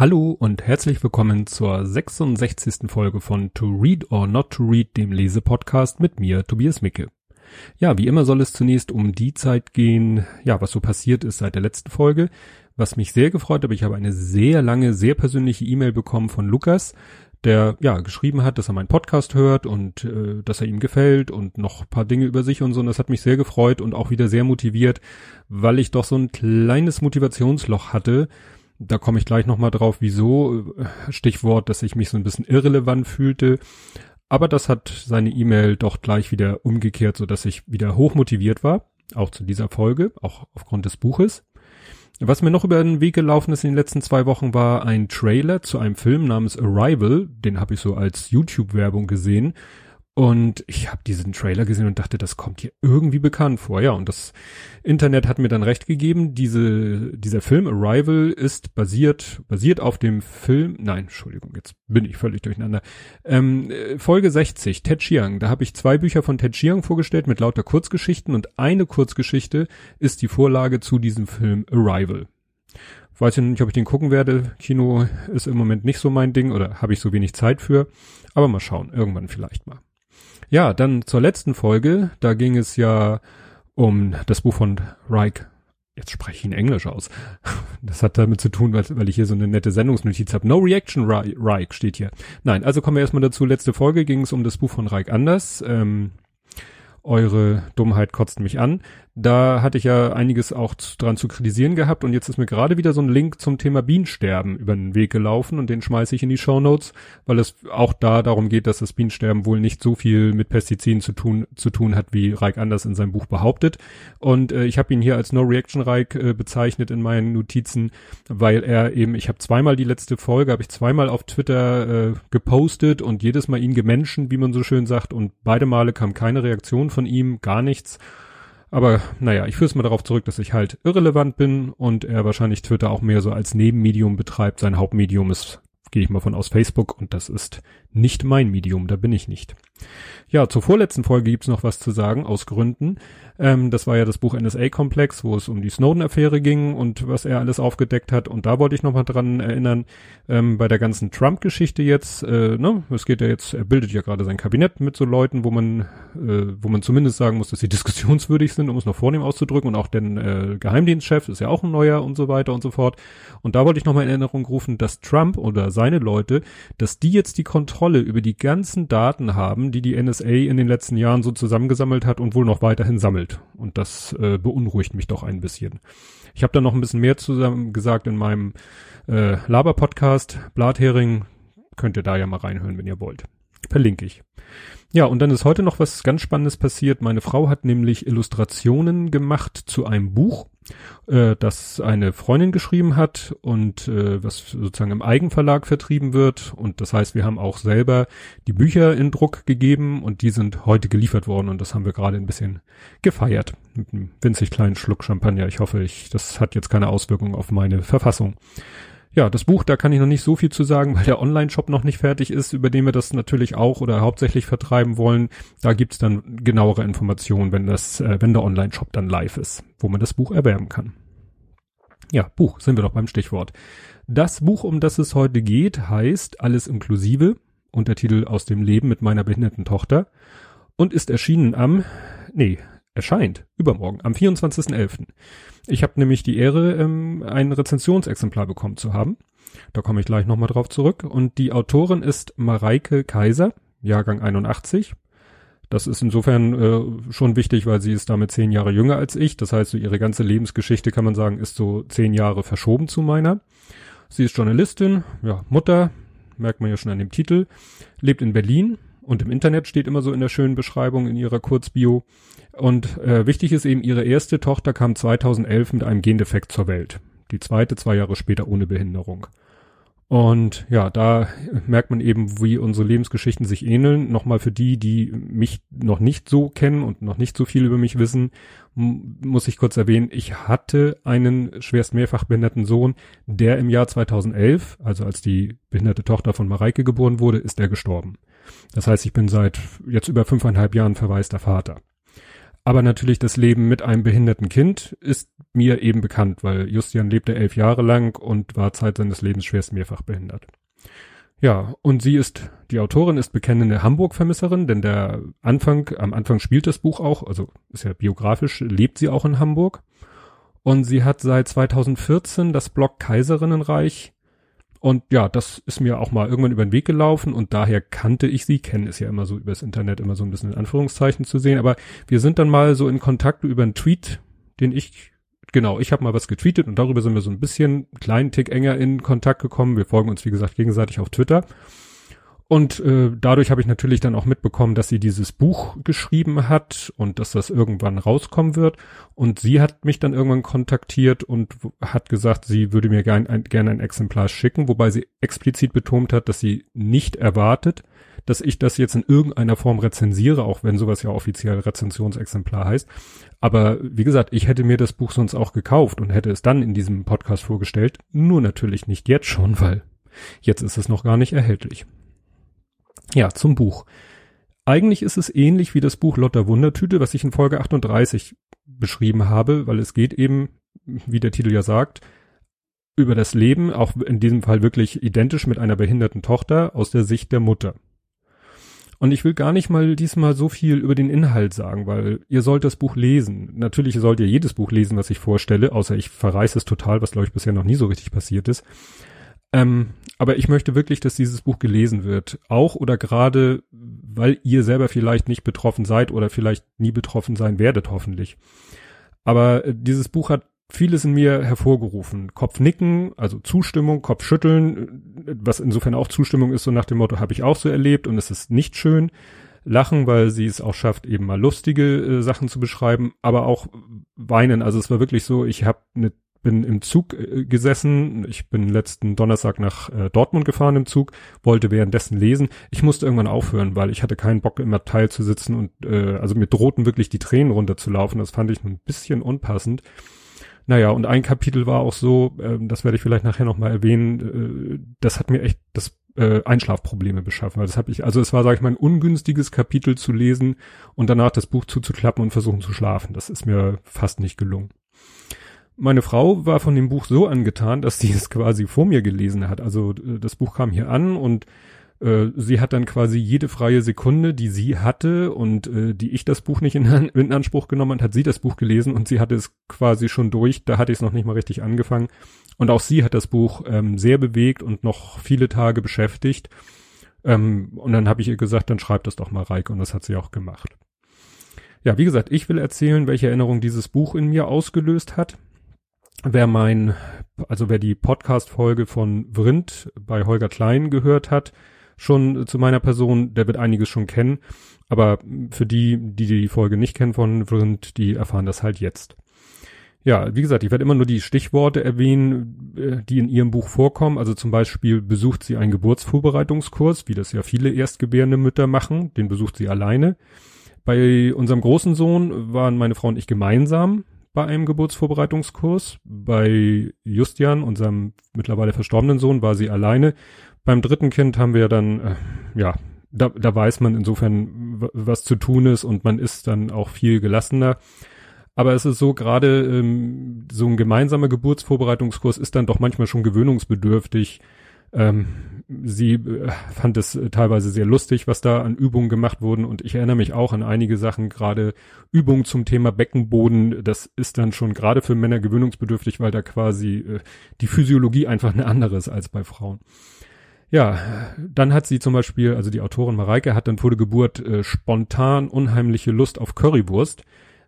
Hallo und herzlich willkommen zur 66. Folge von To Read or Not to Read, dem Lesepodcast mit mir, Tobias Micke. Ja, wie immer soll es zunächst um die Zeit gehen, ja, was so passiert ist seit der letzten Folge. Was mich sehr gefreut hat, ich habe eine sehr lange, sehr persönliche E-Mail bekommen von Lukas, der ja geschrieben hat, dass er meinen Podcast hört und äh, dass er ihm gefällt und noch paar Dinge über sich und so. Und das hat mich sehr gefreut und auch wieder sehr motiviert, weil ich doch so ein kleines Motivationsloch hatte, da komme ich gleich nochmal drauf, wieso. Stichwort, dass ich mich so ein bisschen irrelevant fühlte. Aber das hat seine E-Mail doch gleich wieder umgekehrt, so dass ich wieder hochmotiviert war. Auch zu dieser Folge, auch aufgrund des Buches. Was mir noch über den Weg gelaufen ist in den letzten zwei Wochen war ein Trailer zu einem Film namens Arrival. Den habe ich so als YouTube-Werbung gesehen. Und ich habe diesen Trailer gesehen und dachte, das kommt hier irgendwie bekannt vor. Ja, und das Internet hat mir dann recht gegeben. Diese, dieser Film Arrival ist basiert, basiert auf dem Film, nein, Entschuldigung, jetzt bin ich völlig durcheinander. Ähm, Folge 60, Ted Chiang. Da habe ich zwei Bücher von Ted Chiang vorgestellt mit lauter Kurzgeschichten und eine Kurzgeschichte ist die Vorlage zu diesem Film Arrival. Weiß ich nicht, ob ich den gucken werde. Kino ist im Moment nicht so mein Ding oder habe ich so wenig Zeit für. Aber mal schauen, irgendwann vielleicht mal. Ja, dann zur letzten Folge. Da ging es ja um das Buch von Reich. Jetzt spreche ich ihn Englisch aus. Das hat damit zu tun, weil, weil ich hier so eine nette Sendungsnotiz habe. No Reaction Reich steht hier. Nein, also kommen wir erstmal dazu. Letzte Folge ging es um das Buch von Reich Anders. Ähm, eure Dummheit kotzt mich an. Da hatte ich ja einiges auch dran zu kritisieren gehabt und jetzt ist mir gerade wieder so ein Link zum Thema Bienensterben über den Weg gelaufen und den schmeiße ich in die Show Notes, weil es auch da darum geht, dass das Bienensterben wohl nicht so viel mit Pestiziden zu tun, zu tun hat, wie Reik Anders in seinem Buch behauptet. Und äh, ich habe ihn hier als No Reaction Reik äh, bezeichnet in meinen Notizen, weil er eben, ich habe zweimal die letzte Folge, habe ich zweimal auf Twitter äh, gepostet und jedes Mal ihn gemenschen, wie man so schön sagt, und beide Male kam keine Reaktion von ihm, gar nichts. Aber naja, ich führe es mal darauf zurück, dass ich halt irrelevant bin und er wahrscheinlich Twitter auch mehr so als Nebenmedium betreibt. Sein Hauptmedium ist, gehe ich mal von aus, Facebook und das ist nicht mein Medium, da bin ich nicht. Ja, zur vorletzten Folge gibt's noch was zu sagen, aus Gründen. Ähm, das war ja das Buch NSA-Komplex, wo es um die Snowden-Affäre ging und was er alles aufgedeckt hat. Und da wollte ich nochmal dran erinnern, ähm, bei der ganzen Trump-Geschichte jetzt, äh, ne, es geht ja jetzt, er bildet ja gerade sein Kabinett mit so Leuten, wo man, äh, wo man zumindest sagen muss, dass sie diskussionswürdig sind, um es noch vornehm auszudrücken. Und auch den äh, Geheimdienstchef ist ja auch ein neuer und so weiter und so fort. Und da wollte ich nochmal in Erinnerung rufen, dass Trump oder seine Leute, dass die jetzt die Kontrolle über die ganzen Daten haben, die die NSA in den letzten Jahren so zusammengesammelt hat und wohl noch weiterhin sammelt. Und das äh, beunruhigt mich doch ein bisschen. Ich habe da noch ein bisschen mehr zusammen gesagt in meinem äh, Laber-Podcast. Blathering könnt ihr da ja mal reinhören, wenn ihr wollt. Verlinke ich. Ja, und dann ist heute noch was ganz Spannendes passiert. Meine Frau hat nämlich Illustrationen gemacht zu einem Buch, äh, das eine Freundin geschrieben hat und äh, was sozusagen im Eigenverlag vertrieben wird. Und das heißt, wir haben auch selber die Bücher in Druck gegeben und die sind heute geliefert worden und das haben wir gerade ein bisschen gefeiert. Mit einem winzig kleinen Schluck Champagner. Ich hoffe, ich, das hat jetzt keine Auswirkung auf meine Verfassung. Ja, das Buch, da kann ich noch nicht so viel zu sagen, weil der Online-Shop noch nicht fertig ist, über den wir das natürlich auch oder hauptsächlich vertreiben wollen. Da gibt's dann genauere Informationen, wenn das, äh, wenn der Online-Shop dann live ist, wo man das Buch erwerben kann. Ja, Buch, sind wir doch beim Stichwort. Das Buch, um das es heute geht, heißt Alles inklusive, Untertitel aus dem Leben mit meiner behinderten Tochter und ist erschienen am, nee, erscheint übermorgen, am 24.11. Ich habe nämlich die Ehre, ähm, ein Rezensionsexemplar bekommen zu haben. Da komme ich gleich nochmal drauf zurück. Und die Autorin ist Mareike Kaiser, Jahrgang 81. Das ist insofern äh, schon wichtig, weil sie ist damit zehn Jahre jünger als ich. Das heißt, so ihre ganze Lebensgeschichte kann man sagen, ist so zehn Jahre verschoben zu meiner. Sie ist Journalistin, ja, Mutter, merkt man ja schon an dem Titel, lebt in Berlin, und im Internet steht immer so in der schönen Beschreibung in ihrer Kurzbio. Und äh, wichtig ist eben, ihre erste Tochter kam 2011 mit einem Gendefekt zur Welt. Die zweite zwei Jahre später ohne Behinderung. Und ja, da merkt man eben, wie unsere Lebensgeschichten sich ähneln. Nochmal für die, die mich noch nicht so kennen und noch nicht so viel über mich wissen, muss ich kurz erwähnen, ich hatte einen schwerst mehrfach behinderten Sohn, der im Jahr 2011, also als die behinderte Tochter von Mareike geboren wurde, ist er gestorben. Das heißt, ich bin seit jetzt über fünfeinhalb Jahren verwaister Vater. Aber natürlich das Leben mit einem behinderten Kind ist mir eben bekannt, weil Justian lebte elf Jahre lang und war Zeit seines Lebens schwerst mehrfach behindert. Ja, und sie ist, die Autorin ist bekennende Hamburg-Vermisserin, denn der Anfang, am Anfang spielt das Buch auch, also ist ja biografisch, lebt sie auch in Hamburg. Und sie hat seit 2014 das Blog Kaiserinnenreich. Und ja, das ist mir auch mal irgendwann über den Weg gelaufen und daher kannte ich sie, kennen ist ja immer so übers Internet immer so ein bisschen in Anführungszeichen zu sehen, aber wir sind dann mal so in Kontakt über einen Tweet, den ich genau, ich habe mal was getweetet und darüber sind wir so ein bisschen kleinen Tick enger in Kontakt gekommen. Wir folgen uns, wie gesagt, gegenseitig auf Twitter. Und äh, dadurch habe ich natürlich dann auch mitbekommen, dass sie dieses Buch geschrieben hat und dass das irgendwann rauskommen wird. Und sie hat mich dann irgendwann kontaktiert und hat gesagt, sie würde mir gerne ein, gern ein Exemplar schicken, wobei sie explizit betont hat, dass sie nicht erwartet, dass ich das jetzt in irgendeiner Form rezensiere, auch wenn sowas ja offiziell Rezensionsexemplar heißt. Aber wie gesagt, ich hätte mir das Buch sonst auch gekauft und hätte es dann in diesem Podcast vorgestellt. Nur natürlich nicht jetzt schon, weil jetzt ist es noch gar nicht erhältlich. Ja, zum Buch. Eigentlich ist es ähnlich wie das Buch Lotter Wundertüte, was ich in Folge 38 beschrieben habe, weil es geht eben, wie der Titel ja sagt, über das Leben, auch in diesem Fall wirklich identisch mit einer behinderten Tochter aus der Sicht der Mutter. Und ich will gar nicht mal diesmal so viel über den Inhalt sagen, weil ihr sollt das Buch lesen. Natürlich sollt ihr jedes Buch lesen, was ich vorstelle, außer ich verreiße es total, was glaube ich bisher noch nie so richtig passiert ist. Ähm, aber ich möchte wirklich, dass dieses Buch gelesen wird. Auch oder gerade, weil ihr selber vielleicht nicht betroffen seid oder vielleicht nie betroffen sein werdet, hoffentlich. Aber äh, dieses Buch hat vieles in mir hervorgerufen. Kopfnicken, also Zustimmung, Kopfschütteln, was insofern auch Zustimmung ist, so nach dem Motto, habe ich auch so erlebt und es ist nicht schön. Lachen, weil sie es auch schafft, eben mal lustige äh, Sachen zu beschreiben, aber auch weinen. Also es war wirklich so, ich habe eine bin im Zug äh, gesessen. Ich bin letzten Donnerstag nach äh, Dortmund gefahren im Zug, wollte währenddessen lesen. Ich musste irgendwann aufhören, weil ich hatte keinen Bock im Abteil zu sitzen und äh, also mir drohten wirklich die Tränen runterzulaufen. Das fand ich ein bisschen unpassend. Naja, und ein Kapitel war auch so, äh, das werde ich vielleicht nachher nochmal erwähnen, äh, das hat mir echt das äh, Einschlafprobleme beschaffen. Weil das habe ich, also es war, sage ich mal, ein ungünstiges Kapitel zu lesen und danach das Buch zuzuklappen und versuchen zu schlafen. Das ist mir fast nicht gelungen. Meine Frau war von dem Buch so angetan, dass sie es quasi vor mir gelesen hat. Also äh, das Buch kam hier an und äh, sie hat dann quasi jede freie Sekunde, die sie hatte und äh, die ich das Buch nicht in, in Anspruch genommen hat, hat sie das Buch gelesen und sie hatte es quasi schon durch. Da hatte ich es noch nicht mal richtig angefangen. Und auch sie hat das Buch ähm, sehr bewegt und noch viele Tage beschäftigt. Ähm, und dann habe ich ihr gesagt, dann schreib das doch mal, Reike. Und das hat sie auch gemacht. Ja, wie gesagt, ich will erzählen, welche Erinnerung dieses Buch in mir ausgelöst hat. Wer mein, also wer die Podcast-Folge von Vrind bei Holger Klein gehört hat, schon zu meiner Person, der wird einiges schon kennen. Aber für die, die die Folge nicht kennen von Vrind, die erfahren das halt jetzt. Ja, wie gesagt, ich werde immer nur die Stichworte erwähnen, äh, die in ihrem Buch vorkommen. Also zum Beispiel besucht sie einen Geburtsvorbereitungskurs, wie das ja viele erstgebärende Mütter machen. Den besucht sie alleine. Bei unserem großen Sohn waren meine Frau und ich gemeinsam bei einem Geburtsvorbereitungskurs. Bei Justian, unserem mittlerweile verstorbenen Sohn, war sie alleine. Beim dritten Kind haben wir dann, äh, ja, da, da weiß man insofern, was zu tun ist und man ist dann auch viel gelassener. Aber es ist so, gerade ähm, so ein gemeinsamer Geburtsvorbereitungskurs ist dann doch manchmal schon gewöhnungsbedürftig. Ähm, sie äh, fand es äh, teilweise sehr lustig, was da an Übungen gemacht wurden. Und ich erinnere mich auch an einige Sachen, gerade Übungen zum Thema Beckenboden, das ist dann schon gerade für Männer gewöhnungsbedürftig, weil da quasi äh, die Physiologie einfach eine andere ist als bei Frauen. Ja, dann hat sie zum Beispiel, also die Autorin Mareike hat dann vor der Geburt äh, spontan unheimliche Lust auf Currywurst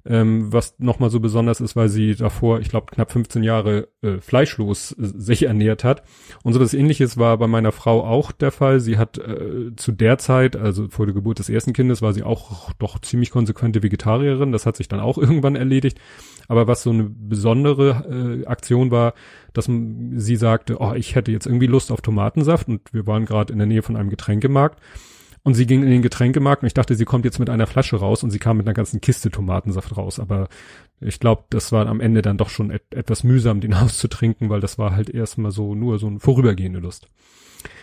ähm, was nochmal so besonders ist, weil sie davor, ich glaube, knapp 15 Jahre äh, fleischlos äh, sich ernährt hat. Und so was ähnliches war bei meiner Frau auch der Fall. Sie hat äh, zu der Zeit, also vor der Geburt des ersten Kindes, war sie auch doch ziemlich konsequente Vegetarierin. Das hat sich dann auch irgendwann erledigt. Aber was so eine besondere äh, Aktion war, dass sie sagte, oh, ich hätte jetzt irgendwie Lust auf Tomatensaft und wir waren gerade in der Nähe von einem Getränkemarkt und sie ging in den Getränkemarkt und ich dachte, sie kommt jetzt mit einer Flasche raus und sie kam mit einer ganzen Kiste Tomatensaft raus. Aber ich glaube, das war am Ende dann doch schon et etwas mühsam, den auszutrinken, weil das war halt erstmal so nur so eine vorübergehende Lust.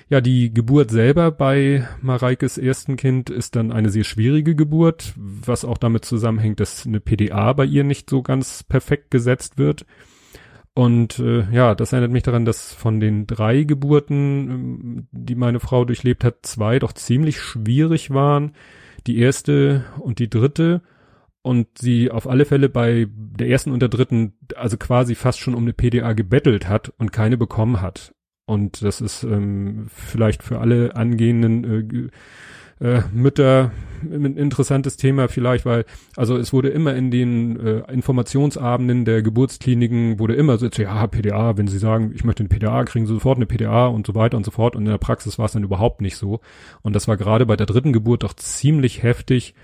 Ja, die Geburt selber bei Mareikes ersten Kind ist dann eine sehr schwierige Geburt, was auch damit zusammenhängt, dass eine PDA bei ihr nicht so ganz perfekt gesetzt wird. Und äh, ja, das erinnert mich daran, dass von den drei Geburten, ähm, die meine Frau durchlebt hat, zwei doch ziemlich schwierig waren. Die erste und die dritte. Und sie auf alle Fälle bei der ersten und der dritten, also quasi fast schon um eine PDA gebettelt hat und keine bekommen hat. Und das ist ähm, vielleicht für alle angehenden äh, äh, Mütter ein interessantes Thema vielleicht, weil also es wurde immer in den äh, Informationsabenden der Geburtskliniken wurde immer so, ja, PDA, wenn sie sagen, ich möchte eine PDA, kriegen sie sofort eine PDA und so weiter und so fort. Und in der Praxis war es dann überhaupt nicht so. Und das war gerade bei der dritten Geburt doch ziemlich heftig,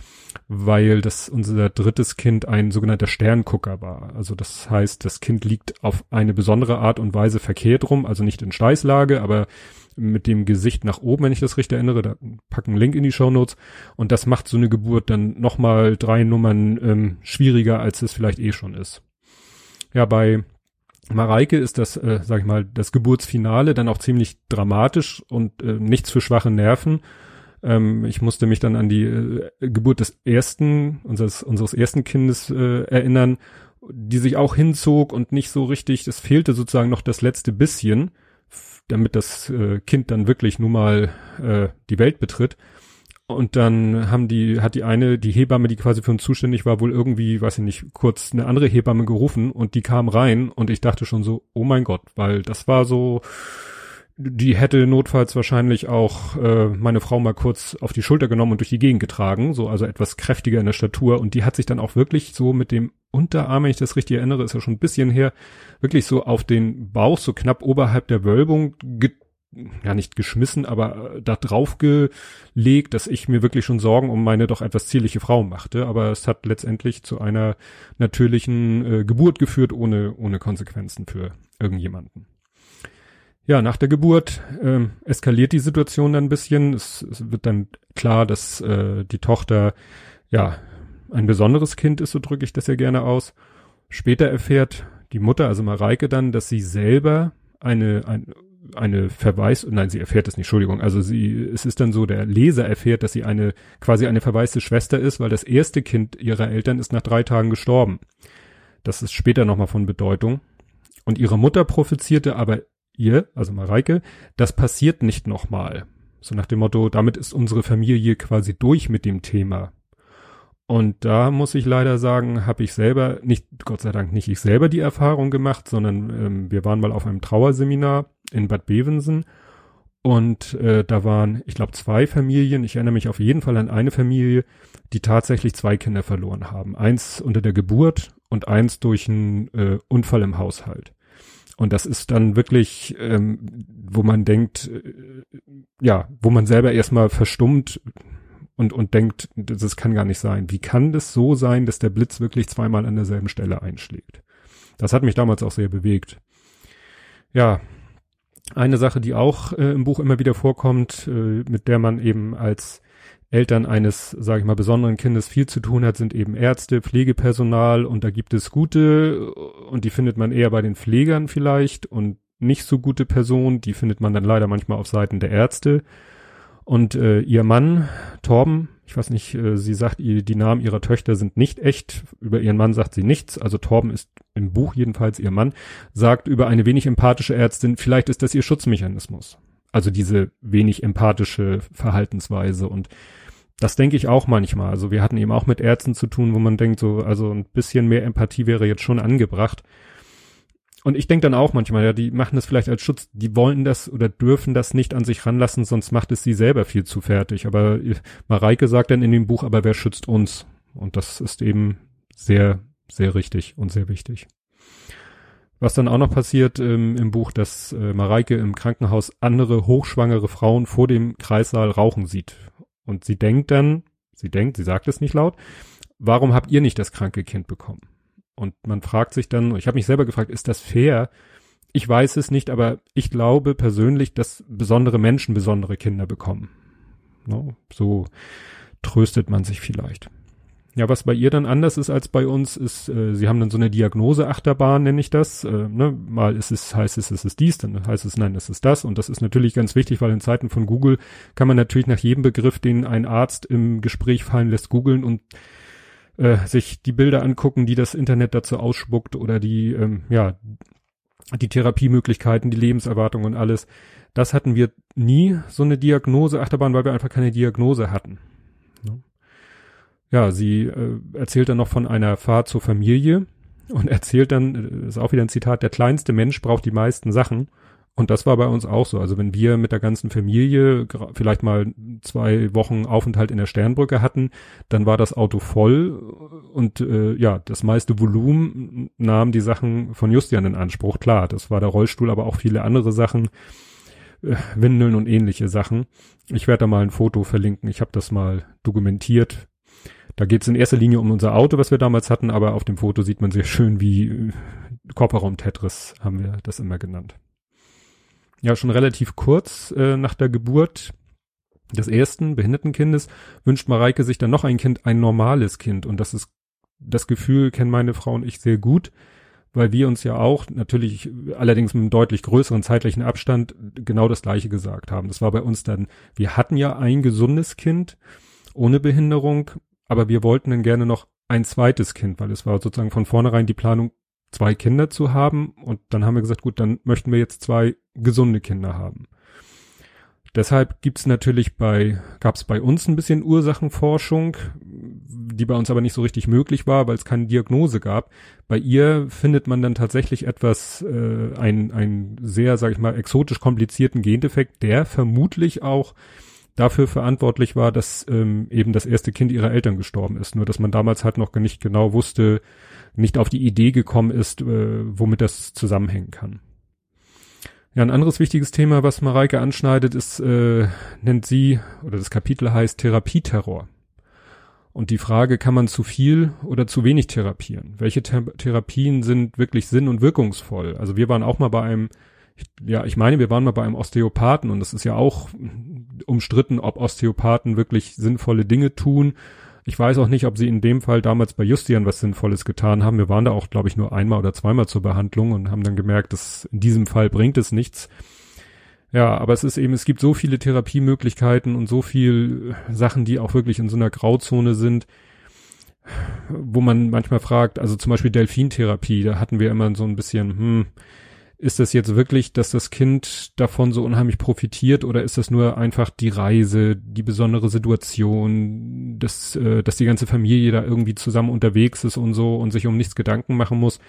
weil das unser drittes Kind ein sogenannter Sterngucker war. Also das heißt, das Kind liegt auf eine besondere Art und Weise verkehrt rum, also nicht in Steißlage, aber mit dem Gesicht nach oben, wenn ich das richtig erinnere, da packen einen Link in die Show Notes. Und das macht so eine Geburt dann nochmal drei Nummern ähm, schwieriger, als es vielleicht eh schon ist. Ja, bei Mareike ist das, äh, sag ich mal, das Geburtsfinale dann auch ziemlich dramatisch und äh, nichts für schwache Nerven. Ähm, ich musste mich dann an die äh, Geburt des ersten, unseres, unseres ersten Kindes äh, erinnern, die sich auch hinzog und nicht so richtig, es fehlte sozusagen noch das letzte bisschen, damit das äh, Kind dann wirklich nun mal äh, die Welt betritt. Und dann haben die, hat die eine, die Hebamme, die quasi für uns zuständig war, wohl irgendwie, weiß ich nicht, kurz eine andere Hebamme gerufen und die kam rein und ich dachte schon so, oh mein Gott, weil das war so, die hätte notfalls wahrscheinlich auch äh, meine Frau mal kurz auf die Schulter genommen und durch die Gegend getragen, so also etwas kräftiger in der Statur und die hat sich dann auch wirklich so mit dem Unterarm, wenn ich das richtig erinnere, ist ja schon ein bisschen her, wirklich so auf den Bauch, so knapp oberhalb der Wölbung, ja nicht geschmissen, aber äh, da drauf gelegt, dass ich mir wirklich schon Sorgen um meine doch etwas zierliche Frau machte, aber es hat letztendlich zu einer natürlichen äh, Geburt geführt, ohne, ohne Konsequenzen für irgendjemanden. Ja, nach der Geburt äh, eskaliert die Situation dann ein bisschen. Es, es wird dann klar, dass äh, die Tochter ja ein besonderes Kind ist, so drücke ich das ja gerne aus. Später erfährt die Mutter, also Mareike, dann, dass sie selber eine, ein, eine Verweis, nein, sie erfährt es nicht, Entschuldigung, also sie, es ist dann so, der Leser erfährt, dass sie eine, quasi eine verwaiste Schwester ist, weil das erste Kind ihrer Eltern ist nach drei Tagen gestorben. Das ist später nochmal von Bedeutung. Und ihre Mutter prophezierte aber ihr, also Mareike, das passiert nicht nochmal. So nach dem Motto, damit ist unsere Familie quasi durch mit dem Thema. Und da muss ich leider sagen, habe ich selber, nicht, Gott sei Dank nicht ich selber die Erfahrung gemacht, sondern ähm, wir waren mal auf einem Trauerseminar in Bad Bevensen und äh, da waren, ich glaube, zwei Familien, ich erinnere mich auf jeden Fall an eine Familie, die tatsächlich zwei Kinder verloren haben. Eins unter der Geburt und eins durch einen äh, Unfall im Haushalt. Und das ist dann wirklich, ähm, wo man denkt, äh, ja, wo man selber erstmal verstummt und, und denkt, das kann gar nicht sein. Wie kann das so sein, dass der Blitz wirklich zweimal an derselben Stelle einschlägt? Das hat mich damals auch sehr bewegt. Ja, eine Sache, die auch äh, im Buch immer wieder vorkommt, äh, mit der man eben als Eltern eines, sage ich mal, besonderen Kindes viel zu tun hat, sind eben Ärzte, Pflegepersonal und da gibt es gute und die findet man eher bei den Pflegern vielleicht und nicht so gute Personen, die findet man dann leider manchmal auf Seiten der Ärzte. Und äh, ihr Mann, Torben, ich weiß nicht, äh, sie sagt, die Namen ihrer Töchter sind nicht echt. Über ihren Mann sagt sie nichts. Also Torben ist im Buch jedenfalls ihr Mann, sagt über eine wenig empathische Ärztin, vielleicht ist das ihr Schutzmechanismus. Also diese wenig empathische Verhaltensweise und das denke ich auch manchmal. Also wir hatten eben auch mit Ärzten zu tun, wo man denkt, so, also ein bisschen mehr Empathie wäre jetzt schon angebracht. Und ich denke dann auch manchmal, ja, die machen das vielleicht als Schutz, die wollen das oder dürfen das nicht an sich ranlassen, sonst macht es sie selber viel zu fertig. Aber Mareike sagt dann in dem Buch, aber wer schützt uns? Und das ist eben sehr, sehr richtig und sehr wichtig. Was dann auch noch passiert ähm, im Buch, dass äh, Mareike im Krankenhaus andere hochschwangere Frauen vor dem Kreissaal rauchen sieht. Und sie denkt dann, sie denkt, sie sagt es nicht laut, warum habt ihr nicht das kranke Kind bekommen? Und man fragt sich dann, ich habe mich selber gefragt, ist das fair? Ich weiß es nicht, aber ich glaube persönlich, dass besondere Menschen besondere Kinder bekommen. So tröstet man sich vielleicht. Ja, was bei ihr dann anders ist als bei uns, ist, äh, sie haben dann so eine Diagnose-Achterbahn, nenne ich das. Äh, ne? Mal ist es, heißt es, es ist dies, dann heißt es, nein, es ist das. Und das ist natürlich ganz wichtig, weil in Zeiten von Google kann man natürlich nach jedem Begriff, den ein Arzt im Gespräch fallen lässt, googeln und äh, sich die Bilder angucken, die das Internet dazu ausspuckt oder die, ähm, ja, die Therapiemöglichkeiten, die Lebenserwartung und alles. Das hatten wir nie, so eine Diagnose-Achterbahn, weil wir einfach keine Diagnose hatten. Ja, sie äh, erzählt dann noch von einer Fahrt zur Familie und erzählt dann, äh, ist auch wieder ein Zitat, der kleinste Mensch braucht die meisten Sachen. Und das war bei uns auch so. Also wenn wir mit der ganzen Familie vielleicht mal zwei Wochen Aufenthalt in der Sternbrücke hatten, dann war das Auto voll und äh, ja, das meiste Volumen nahm die Sachen von Justian in Anspruch. Klar, das war der Rollstuhl, aber auch viele andere Sachen, äh, Windeln und ähnliche Sachen. Ich werde da mal ein Foto verlinken. Ich habe das mal dokumentiert. Da geht es in erster Linie um unser Auto, was wir damals hatten, aber auf dem Foto sieht man sehr schön, wie äh, Kofferraum-Tetris haben wir das immer genannt. Ja, schon relativ kurz äh, nach der Geburt des ersten behinderten Kindes wünscht Mareike sich dann noch ein Kind, ein normales Kind. Und das ist, das Gefühl kennen meine Frau und ich sehr gut, weil wir uns ja auch natürlich allerdings mit einem deutlich größeren zeitlichen Abstand genau das gleiche gesagt haben. Das war bei uns dann, wir hatten ja ein gesundes Kind ohne Behinderung aber wir wollten dann gerne noch ein zweites Kind, weil es war sozusagen von vornherein die Planung, zwei Kinder zu haben. Und dann haben wir gesagt, gut, dann möchten wir jetzt zwei gesunde Kinder haben. Deshalb gibt's natürlich bei, gab's bei uns ein bisschen Ursachenforschung, die bei uns aber nicht so richtig möglich war, weil es keine Diagnose gab. Bei ihr findet man dann tatsächlich etwas, äh, ein, ein sehr, sag ich mal, exotisch komplizierten Gendefekt, der vermutlich auch dafür verantwortlich war, dass ähm, eben das erste Kind ihrer Eltern gestorben ist. Nur dass man damals halt noch nicht genau wusste, nicht auf die Idee gekommen ist, äh, womit das zusammenhängen kann. Ja, ein anderes wichtiges Thema, was Mareike anschneidet, ist, äh, nennt sie, oder das Kapitel heißt Therapieterror. Und die Frage, kann man zu viel oder zu wenig therapieren? Welche Th Therapien sind wirklich sinn- und wirkungsvoll? Also wir waren auch mal bei einem, ja, ich meine, wir waren mal bei einem Osteopathen und das ist ja auch umstritten, ob Osteopathen wirklich sinnvolle Dinge tun. Ich weiß auch nicht, ob sie in dem Fall damals bei Justian was Sinnvolles getan haben. Wir waren da auch, glaube ich, nur einmal oder zweimal zur Behandlung und haben dann gemerkt, dass in diesem Fall bringt es nichts. Ja, aber es ist eben, es gibt so viele Therapiemöglichkeiten und so viel Sachen, die auch wirklich in so einer Grauzone sind, wo man manchmal fragt, also zum Beispiel Delfintherapie, da hatten wir immer so ein bisschen, hm, ist das jetzt wirklich, dass das Kind davon so unheimlich profitiert oder ist das nur einfach die Reise, die besondere Situation, dass, äh, dass die ganze Familie da irgendwie zusammen unterwegs ist und so und sich um nichts Gedanken machen muss?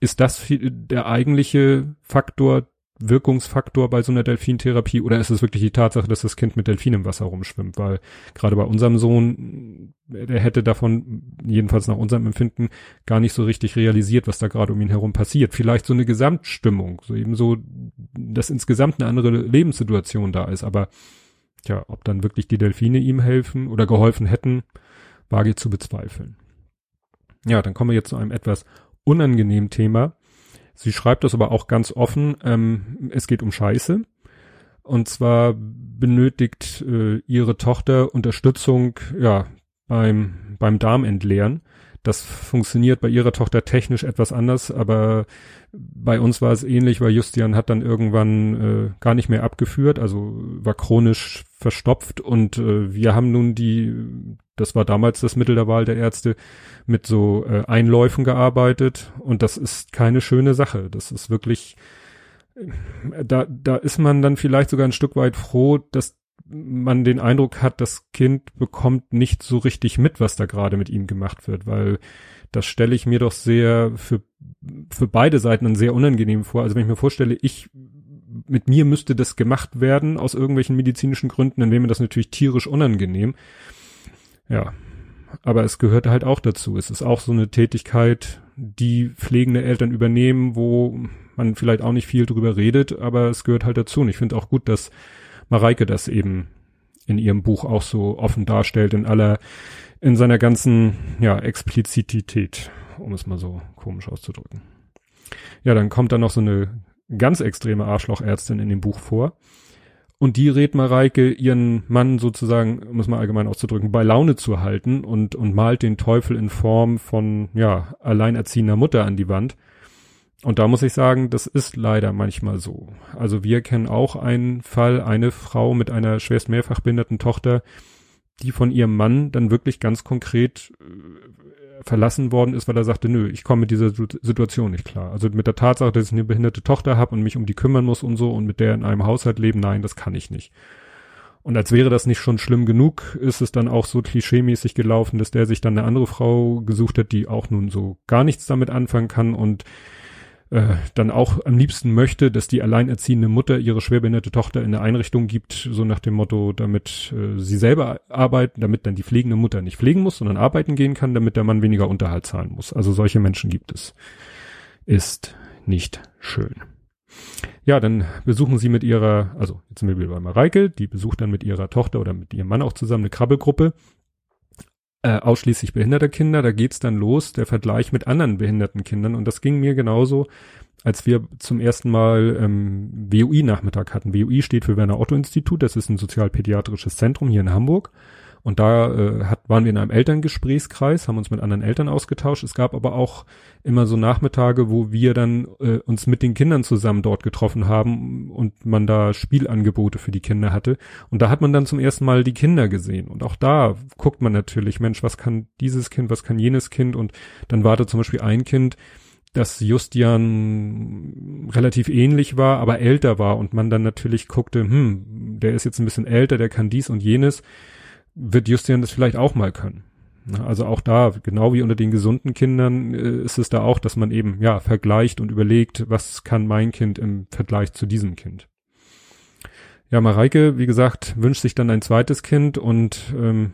Ist das der eigentliche Faktor, Wirkungsfaktor bei so einer Delfintherapie oder ist es wirklich die Tatsache, dass das Kind mit Delfin im Wasser rumschwimmt? Weil gerade bei unserem Sohn, der hätte davon, jedenfalls nach unserem Empfinden, gar nicht so richtig realisiert, was da gerade um ihn herum passiert. Vielleicht so eine Gesamtstimmung, so eben so, dass insgesamt eine andere Lebenssituation da ist. Aber tja, ob dann wirklich die Delfine ihm helfen oder geholfen hätten, wage ich zu bezweifeln. Ja, dann kommen wir jetzt zu einem etwas unangenehmen Thema Sie schreibt das aber auch ganz offen. Ähm, es geht um Scheiße. Und zwar benötigt äh, ihre Tochter Unterstützung, ja, beim, beim Darmentleeren. Das funktioniert bei ihrer Tochter technisch etwas anders, aber bei uns war es ähnlich, weil Justian hat dann irgendwann äh, gar nicht mehr abgeführt, also war chronisch verstopft und äh, wir haben nun die, das war damals das Mittel der Wahl der Ärzte, mit so äh, Einläufen gearbeitet und das ist keine schöne Sache. Das ist wirklich, da, da ist man dann vielleicht sogar ein Stück weit froh, dass man den Eindruck hat, das Kind bekommt nicht so richtig mit, was da gerade mit ihm gemacht wird, weil das stelle ich mir doch sehr für, für beide Seiten sehr unangenehm vor. Also wenn ich mir vorstelle, ich, mit mir müsste das gemacht werden aus irgendwelchen medizinischen Gründen, dann wäre mir das natürlich tierisch unangenehm. Ja. Aber es gehört halt auch dazu. Es ist auch so eine Tätigkeit, die pflegende Eltern übernehmen, wo man vielleicht auch nicht viel drüber redet, aber es gehört halt dazu. Und ich finde auch gut, dass Mareike das eben in ihrem Buch auch so offen darstellt, in aller, in seiner ganzen, ja, Explizitität, um es mal so komisch auszudrücken. Ja, dann kommt da noch so eine ganz extreme Arschlochärztin in dem Buch vor. Und die rät Mareike, ihren Mann sozusagen, muss man allgemein auszudrücken, bei Laune zu halten und, und malt den Teufel in Form von, ja, alleinerziehender Mutter an die Wand. Und da muss ich sagen, das ist leider manchmal so. Also wir kennen auch einen Fall, eine Frau mit einer schwerst mehrfach behinderten Tochter, die von ihrem Mann dann wirklich ganz konkret äh, verlassen worden ist, weil er sagte, nö, ich komme mit dieser Situation nicht klar. Also mit der Tatsache, dass ich eine behinderte Tochter habe und mich um die kümmern muss und so und mit der in einem Haushalt leben, nein, das kann ich nicht. Und als wäre das nicht schon schlimm genug, ist es dann auch so klischeemäßig gelaufen, dass der sich dann eine andere Frau gesucht hat, die auch nun so gar nichts damit anfangen kann und äh, dann auch am liebsten möchte, dass die alleinerziehende Mutter ihre schwerbehinderte Tochter in eine Einrichtung gibt, so nach dem Motto, damit äh, sie selber arbeiten, damit dann die pflegende Mutter nicht pflegen muss, sondern arbeiten gehen kann, damit der Mann weniger Unterhalt zahlen muss. Also solche Menschen gibt es. Ist nicht schön. Ja, dann besuchen sie mit ihrer, also jetzt sind wir wieder bei Mareike, die besucht dann mit ihrer Tochter oder mit ihrem Mann auch zusammen eine Krabbelgruppe äh, ausschließlich behinderte Kinder, da geht's dann los, der Vergleich mit anderen behinderten Kindern. Und das ging mir genauso, als wir zum ersten Mal ähm, WUI-Nachmittag hatten. WUI steht für Werner Otto Institut, das ist ein sozialpädiatrisches Zentrum hier in Hamburg. Und da äh, hat, waren wir in einem Elterngesprächskreis, haben uns mit anderen Eltern ausgetauscht. Es gab aber auch immer so Nachmittage, wo wir dann äh, uns mit den Kindern zusammen dort getroffen haben und man da Spielangebote für die Kinder hatte. Und da hat man dann zum ersten Mal die Kinder gesehen. Und auch da guckt man natürlich, Mensch, was kann dieses Kind, was kann jenes Kind? Und dann war da zum Beispiel ein Kind, das Justian relativ ähnlich war, aber älter war und man dann natürlich guckte, hm, der ist jetzt ein bisschen älter, der kann dies und jenes wird Justian das vielleicht auch mal können. Also auch da, genau wie unter den gesunden Kindern, äh, ist es da auch, dass man eben, ja, vergleicht und überlegt, was kann mein Kind im Vergleich zu diesem Kind. Ja, Mareike, wie gesagt, wünscht sich dann ein zweites Kind und ähm,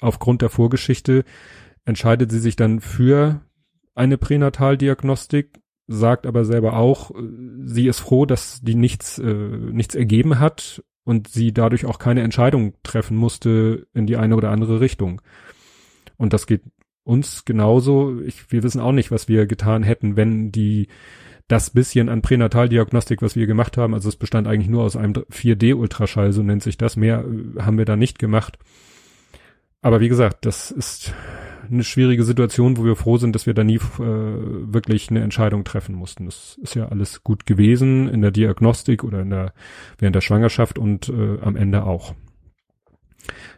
aufgrund der Vorgeschichte entscheidet sie sich dann für eine Pränataldiagnostik, sagt aber selber auch, äh, sie ist froh, dass die nichts, äh, nichts ergeben hat und sie dadurch auch keine Entscheidung treffen musste in die eine oder andere Richtung. Und das geht uns genauso. Ich, wir wissen auch nicht, was wir getan hätten, wenn die das bisschen an Pränataldiagnostik, was wir gemacht haben, also es bestand eigentlich nur aus einem 4D-Ultraschall, so nennt sich das. Mehr äh, haben wir da nicht gemacht. Aber wie gesagt, das ist eine schwierige Situation, wo wir froh sind, dass wir da nie äh, wirklich eine Entscheidung treffen mussten. Das ist ja alles gut gewesen in der Diagnostik oder in der während der Schwangerschaft und äh, am Ende auch.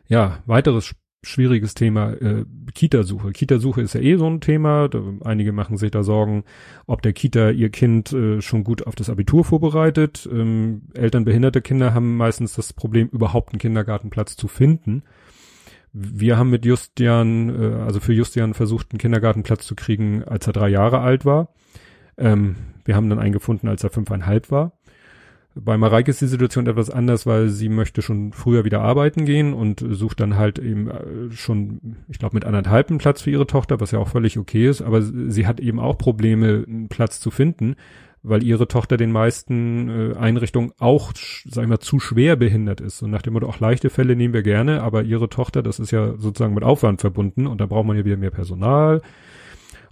Ja, weiteres schwieriges Thema äh, Kitasuche. Kitasuche ist ja eh so ein Thema. Da, einige machen sich da Sorgen, ob der Kita ihr Kind äh, schon gut auf das Abitur vorbereitet. Ähm, Eltern behinderte Kinder haben meistens das Problem, überhaupt einen Kindergartenplatz zu finden. Wir haben mit Justian, äh, also für Justian versucht, einen Kindergartenplatz zu kriegen, als er drei Jahre alt war. Ähm, wir haben dann einen gefunden, als er fünfeinhalb war. Bei Mareike ist die Situation etwas anders, weil sie möchte schon früher wieder arbeiten gehen und sucht dann halt eben äh, schon, ich glaube, mit anderthalb einen Platz für ihre Tochter, was ja auch völlig okay ist, aber sie hat eben auch Probleme, einen Platz zu finden, weil ihre Tochter den meisten äh, Einrichtungen auch, sag ich mal, zu schwer behindert ist. Und nach dem Motto, auch leichte Fälle nehmen wir gerne, aber ihre Tochter, das ist ja sozusagen mit Aufwand verbunden und da braucht man ja wieder mehr Personal.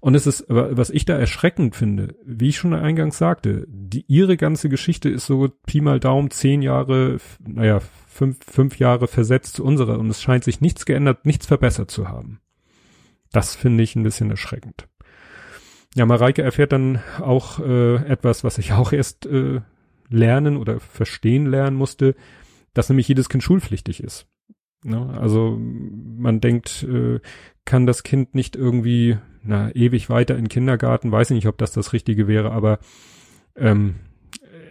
Und es ist, was ich da erschreckend finde, wie ich schon eingangs sagte, die, ihre ganze Geschichte ist so Pi mal Daumen zehn Jahre, naja, fünf, fünf Jahre versetzt zu unserer und es scheint sich nichts geändert, nichts verbessert zu haben. Das finde ich ein bisschen erschreckend. Ja, Mareike erfährt dann auch äh, etwas, was ich auch erst äh, lernen oder verstehen lernen musste, dass nämlich jedes Kind schulpflichtig ist. Ne? Also man denkt, äh, kann das Kind nicht irgendwie na, ewig weiter in Kindergarten, weiß ich nicht, ob das das Richtige wäre, aber ähm,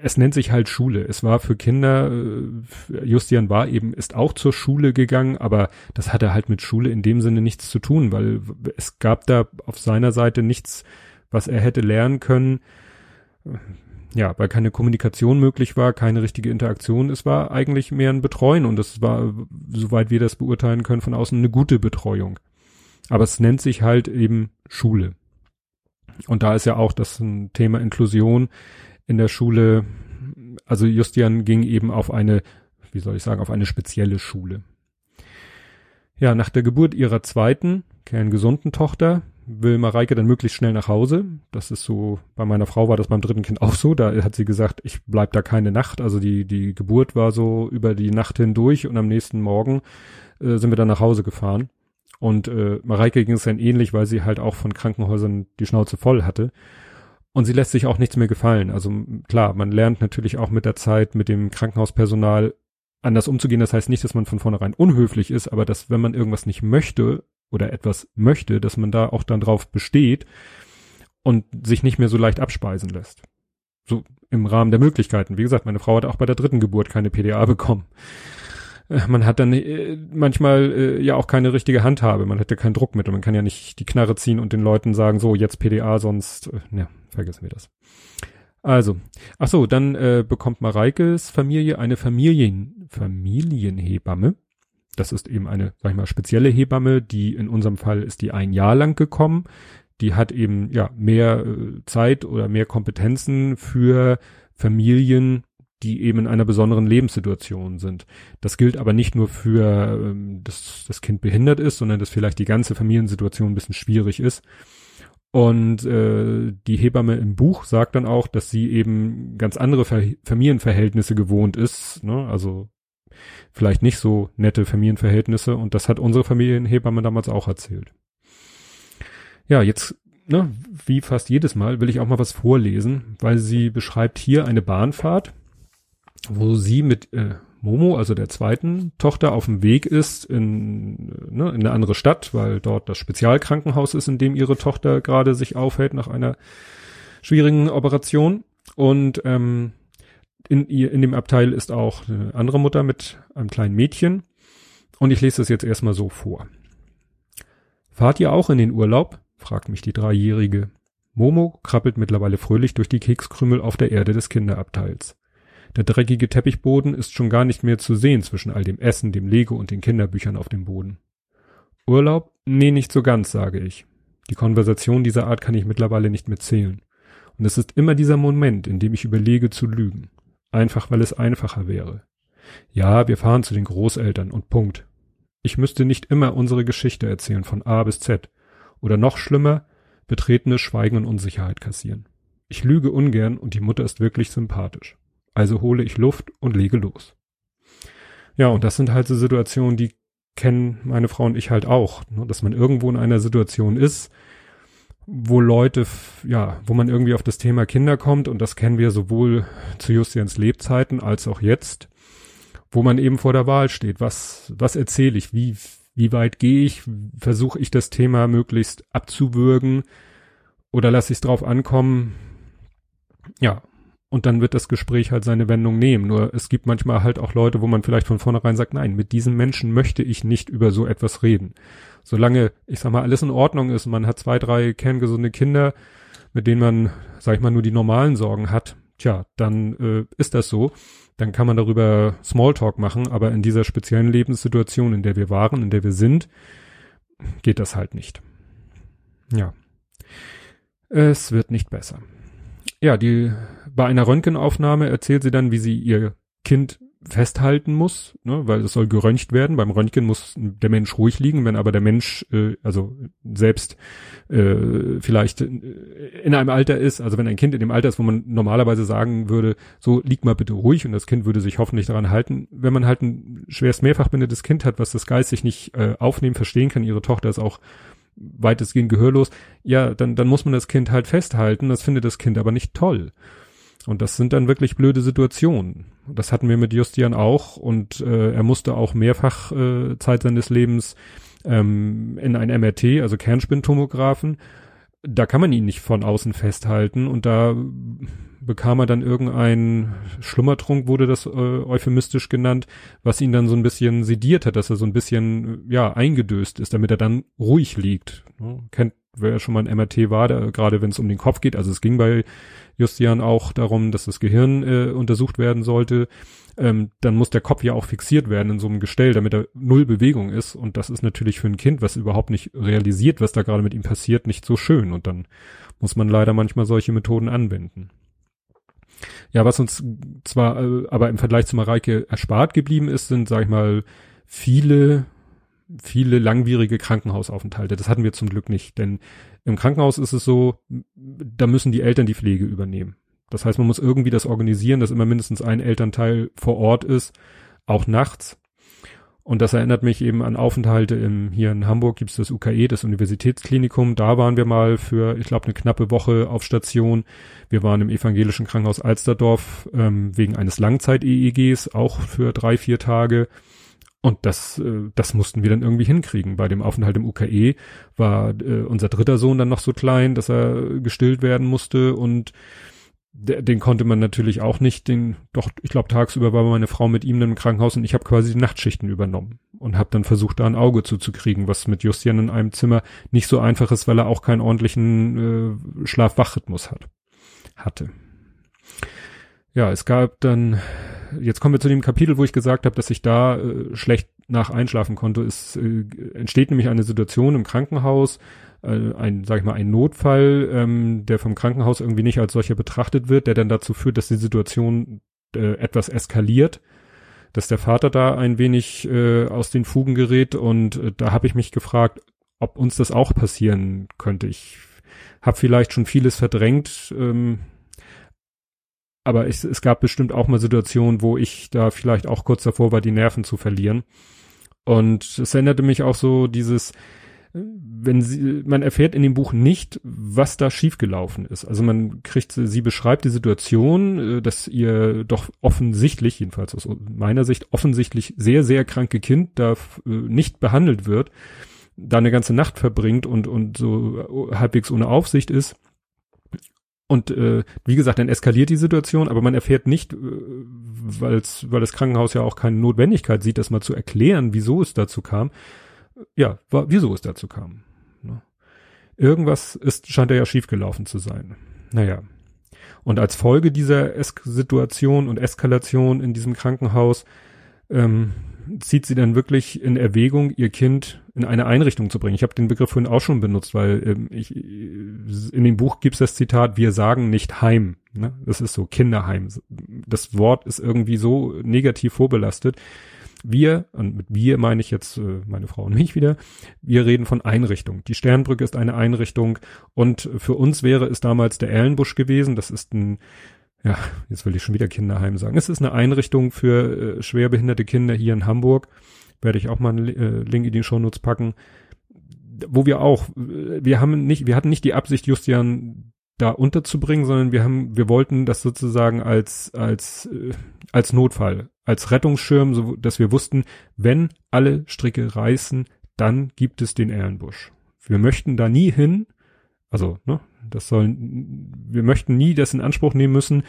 es nennt sich halt Schule. Es war für Kinder, äh, Justian war eben, ist auch zur Schule gegangen, aber das hatte halt mit Schule in dem Sinne nichts zu tun, weil es gab da auf seiner Seite nichts, was er hätte lernen können. Ja, weil keine Kommunikation möglich war, keine richtige Interaktion. Es war eigentlich mehr ein Betreuen und es war, soweit wir das beurteilen können, von außen eine gute Betreuung. Aber es nennt sich halt eben Schule. Und da ist ja auch das Thema Inklusion in der Schule. Also Justian ging eben auf eine, wie soll ich sagen, auf eine spezielle Schule. Ja, nach der Geburt ihrer zweiten, kerngesunden Tochter will Mareike dann möglichst schnell nach Hause. Das ist so, bei meiner Frau war das beim dritten Kind auch so. Da hat sie gesagt, ich bleib da keine Nacht. Also die, die Geburt war so über die Nacht hindurch und am nächsten Morgen äh, sind wir dann nach Hause gefahren. Und äh, Mareike ging es dann ähnlich, weil sie halt auch von Krankenhäusern die Schnauze voll hatte. Und sie lässt sich auch nichts mehr gefallen. Also klar, man lernt natürlich auch mit der Zeit mit dem Krankenhauspersonal anders umzugehen. Das heißt nicht, dass man von vornherein unhöflich ist, aber dass wenn man irgendwas nicht möchte oder etwas möchte, dass man da auch dann drauf besteht und sich nicht mehr so leicht abspeisen lässt. So im Rahmen der Möglichkeiten. Wie gesagt, meine Frau hat auch bei der dritten Geburt keine PDA bekommen. Äh, man hat dann äh, manchmal äh, ja auch keine richtige Handhabe, man hätte keinen Druck mit und man kann ja nicht die Knarre ziehen und den Leuten sagen, so jetzt PDA, sonst, äh, ja, vergessen wir das. Also, ach so, dann äh, bekommt Mareikes Familie eine Familien, Familienhebamme. Das ist eben eine, sag ich mal, spezielle Hebamme, die in unserem Fall ist die ein Jahr lang gekommen. Die hat eben ja mehr äh, Zeit oder mehr Kompetenzen für Familien, die eben in einer besonderen Lebenssituation sind. Das gilt aber nicht nur für, ähm, dass das Kind behindert ist, sondern dass vielleicht die ganze Familiensituation ein bisschen schwierig ist. Und äh, die Hebamme im Buch sagt dann auch, dass sie eben ganz andere Ver Familienverhältnisse gewohnt ist, ne? also vielleicht nicht so nette Familienverhältnisse. Und das hat unsere Familienhebamme damals auch erzählt. Ja, jetzt, ne, wie fast jedes Mal, will ich auch mal was vorlesen, weil sie beschreibt hier eine Bahnfahrt, wo sie mit äh, Momo, also der zweiten Tochter, auf dem Weg ist in, ne, in eine andere Stadt, weil dort das Spezialkrankenhaus ist, in dem ihre Tochter gerade sich aufhält nach einer schwierigen Operation. Und ähm, in, ihr, in dem Abteil ist auch eine andere Mutter mit einem kleinen Mädchen. Und ich lese das jetzt erstmal so vor. Fahrt ihr auch in den Urlaub? fragt mich die Dreijährige. Momo krabbelt mittlerweile fröhlich durch die Kekskrümel auf der Erde des Kinderabteils. Der dreckige Teppichboden ist schon gar nicht mehr zu sehen zwischen all dem Essen, dem Lego und den Kinderbüchern auf dem Boden. Urlaub? Nee, nicht so ganz, sage ich. Die Konversation dieser Art kann ich mittlerweile nicht mehr zählen. Und es ist immer dieser Moment, in dem ich überlege zu lügen. Einfach weil es einfacher wäre. Ja, wir fahren zu den Großeltern und Punkt. Ich müsste nicht immer unsere Geschichte erzählen von A bis Z. Oder noch schlimmer, betretenes Schweigen und Unsicherheit kassieren. Ich lüge ungern und die Mutter ist wirklich sympathisch. Also hole ich Luft und lege los. Ja, und das sind halt so Situationen, die kennen meine Frau und ich halt auch, ne? dass man irgendwo in einer Situation ist, wo Leute, ja, wo man irgendwie auf das Thema Kinder kommt und das kennen wir sowohl zu Justians Lebzeiten als auch jetzt, wo man eben vor der Wahl steht. Was, was erzähle ich? Wie, wie weit gehe ich? Versuche ich das Thema möglichst abzuwürgen oder lasse ich es drauf ankommen? Ja, und dann wird das Gespräch halt seine Wendung nehmen. Nur es gibt manchmal halt auch Leute, wo man vielleicht von vornherein sagt, nein, mit diesem Menschen möchte ich nicht über so etwas reden. Solange, ich sag mal, alles in Ordnung ist, man hat zwei, drei kerngesunde Kinder, mit denen man, sag ich mal, nur die normalen Sorgen hat, tja, dann äh, ist das so. Dann kann man darüber Smalltalk machen, aber in dieser speziellen Lebenssituation, in der wir waren, in der wir sind, geht das halt nicht. Ja. Es wird nicht besser ja, die, bei einer Röntgenaufnahme erzählt sie dann, wie sie ihr Kind festhalten muss, ne, weil es soll geröntgt werden. Beim Röntgen muss der Mensch ruhig liegen, wenn aber der Mensch, äh, also selbst äh, vielleicht in einem Alter ist, also wenn ein Kind in dem Alter ist, wo man normalerweise sagen würde, so lieg mal bitte ruhig und das Kind würde sich hoffentlich daran halten. Wenn man halt ein schwerst mehrfachbehindertes Kind hat, was das geistig nicht äh, aufnehmen, verstehen kann, ihre Tochter ist auch weitestgehend gehörlos, ja, dann, dann muss man das Kind halt festhalten, das findet das Kind aber nicht toll. Und das sind dann wirklich blöde Situationen. Das hatten wir mit Justian auch und äh, er musste auch mehrfach äh, Zeit seines Lebens ähm, in ein MRT, also Kernspintomographen. Da kann man ihn nicht von außen festhalten und da bekam er dann irgendein Schlummertrunk, wurde das äh, euphemistisch genannt, was ihn dann so ein bisschen sediert hat, dass er so ein bisschen, ja, eingedöst ist, damit er dann ruhig liegt. Ne? Kennt, wer schon mal ein MRT war, da, gerade wenn es um den Kopf geht, also es ging bei Justian auch darum, dass das Gehirn äh, untersucht werden sollte, ähm, dann muss der Kopf ja auch fixiert werden in so einem Gestell, damit er null Bewegung ist. Und das ist natürlich für ein Kind, was überhaupt nicht realisiert, was da gerade mit ihm passiert, nicht so schön. Und dann muss man leider manchmal solche Methoden anwenden. Ja, was uns zwar äh, aber im Vergleich zu Mareike erspart geblieben ist, sind, sag ich mal, viele viele langwierige Krankenhausaufenthalte. Das hatten wir zum Glück nicht, denn im Krankenhaus ist es so, da müssen die Eltern die Pflege übernehmen. Das heißt, man muss irgendwie das organisieren, dass immer mindestens ein Elternteil vor Ort ist, auch nachts. Und das erinnert mich eben an Aufenthalte im, hier in Hamburg gibt's das UKE, das Universitätsklinikum. Da waren wir mal für, ich glaube, eine knappe Woche auf Station. Wir waren im evangelischen Krankenhaus Alsterdorf ähm, wegen eines Langzeit-EEGs, auch für drei, vier Tage. Und das, äh, das mussten wir dann irgendwie hinkriegen. Bei dem Aufenthalt im UKE war äh, unser dritter Sohn dann noch so klein, dass er gestillt werden musste und den konnte man natürlich auch nicht, den, doch, ich glaube, tagsüber war meine Frau mit ihm dann im Krankenhaus und ich habe quasi die Nachtschichten übernommen und habe dann versucht, da ein Auge zuzukriegen, was mit Justian in einem Zimmer nicht so einfach ist, weil er auch keinen ordentlichen äh, Schlaf-Wach-Rhythmus hat, hatte. Ja, es gab dann, jetzt kommen wir zu dem Kapitel, wo ich gesagt habe, dass ich da äh, schlecht nach einschlafen konnte. Es äh, entsteht nämlich eine Situation im Krankenhaus, äh, ein, sag ich mal, ein Notfall, ähm, der vom Krankenhaus irgendwie nicht als solcher betrachtet wird, der dann dazu führt, dass die Situation äh, etwas eskaliert, dass der Vater da ein wenig äh, aus den Fugen gerät und äh, da habe ich mich gefragt, ob uns das auch passieren könnte. Ich habe vielleicht schon vieles verdrängt, ähm, aber ich, es gab bestimmt auch mal Situationen, wo ich da vielleicht auch kurz davor war, die Nerven zu verlieren. Und es erinnerte mich auch so dieses, wenn sie, man erfährt in dem Buch nicht, was da schiefgelaufen ist. Also man kriegt, sie beschreibt die Situation, äh, dass ihr doch offensichtlich, jedenfalls aus meiner Sicht, offensichtlich sehr, sehr kranke Kind da äh, nicht behandelt wird, da eine ganze Nacht verbringt und, und so halbwegs ohne Aufsicht ist. Und äh, wie gesagt, dann eskaliert die Situation, aber man erfährt nicht, äh, weil's, weil das Krankenhaus ja auch keine Notwendigkeit sieht, das mal zu erklären, wieso es dazu kam, ja, wieso es dazu kam. Ne? Irgendwas ist, scheint ja schiefgelaufen zu sein. Naja. Und als Folge dieser es Situation und Eskalation in diesem Krankenhaus ähm, zieht sie dann wirklich in Erwägung, ihr Kind in eine Einrichtung zu bringen. Ich habe den Begriff vorhin auch schon benutzt, weil ähm, ich, in dem Buch gibt's das Zitat, wir sagen nicht Heim. Ne? Das ist so Kinderheim. Das Wort ist irgendwie so negativ vorbelastet wir, und mit wir meine ich jetzt äh, meine Frau und mich wieder, wir reden von Einrichtung. Die Sternbrücke ist eine Einrichtung und für uns wäre es damals der Erlenbusch gewesen. Das ist ein, ja, jetzt will ich schon wieder Kinderheim sagen. Es ist eine Einrichtung für äh, schwerbehinderte Kinder hier in Hamburg. Werde ich auch mal einen äh, Link in die Shownotes packen. Wo wir auch, äh, wir haben nicht, wir hatten nicht die Absicht, Justian da unterzubringen, sondern wir haben, wir wollten das sozusagen als, als, äh, als Notfall als Rettungsschirm, so dass wir wussten, wenn alle Stricke reißen, dann gibt es den Ehrenbusch. Wir möchten da nie hin, also, ne, das sollen, wir möchten nie das in Anspruch nehmen müssen,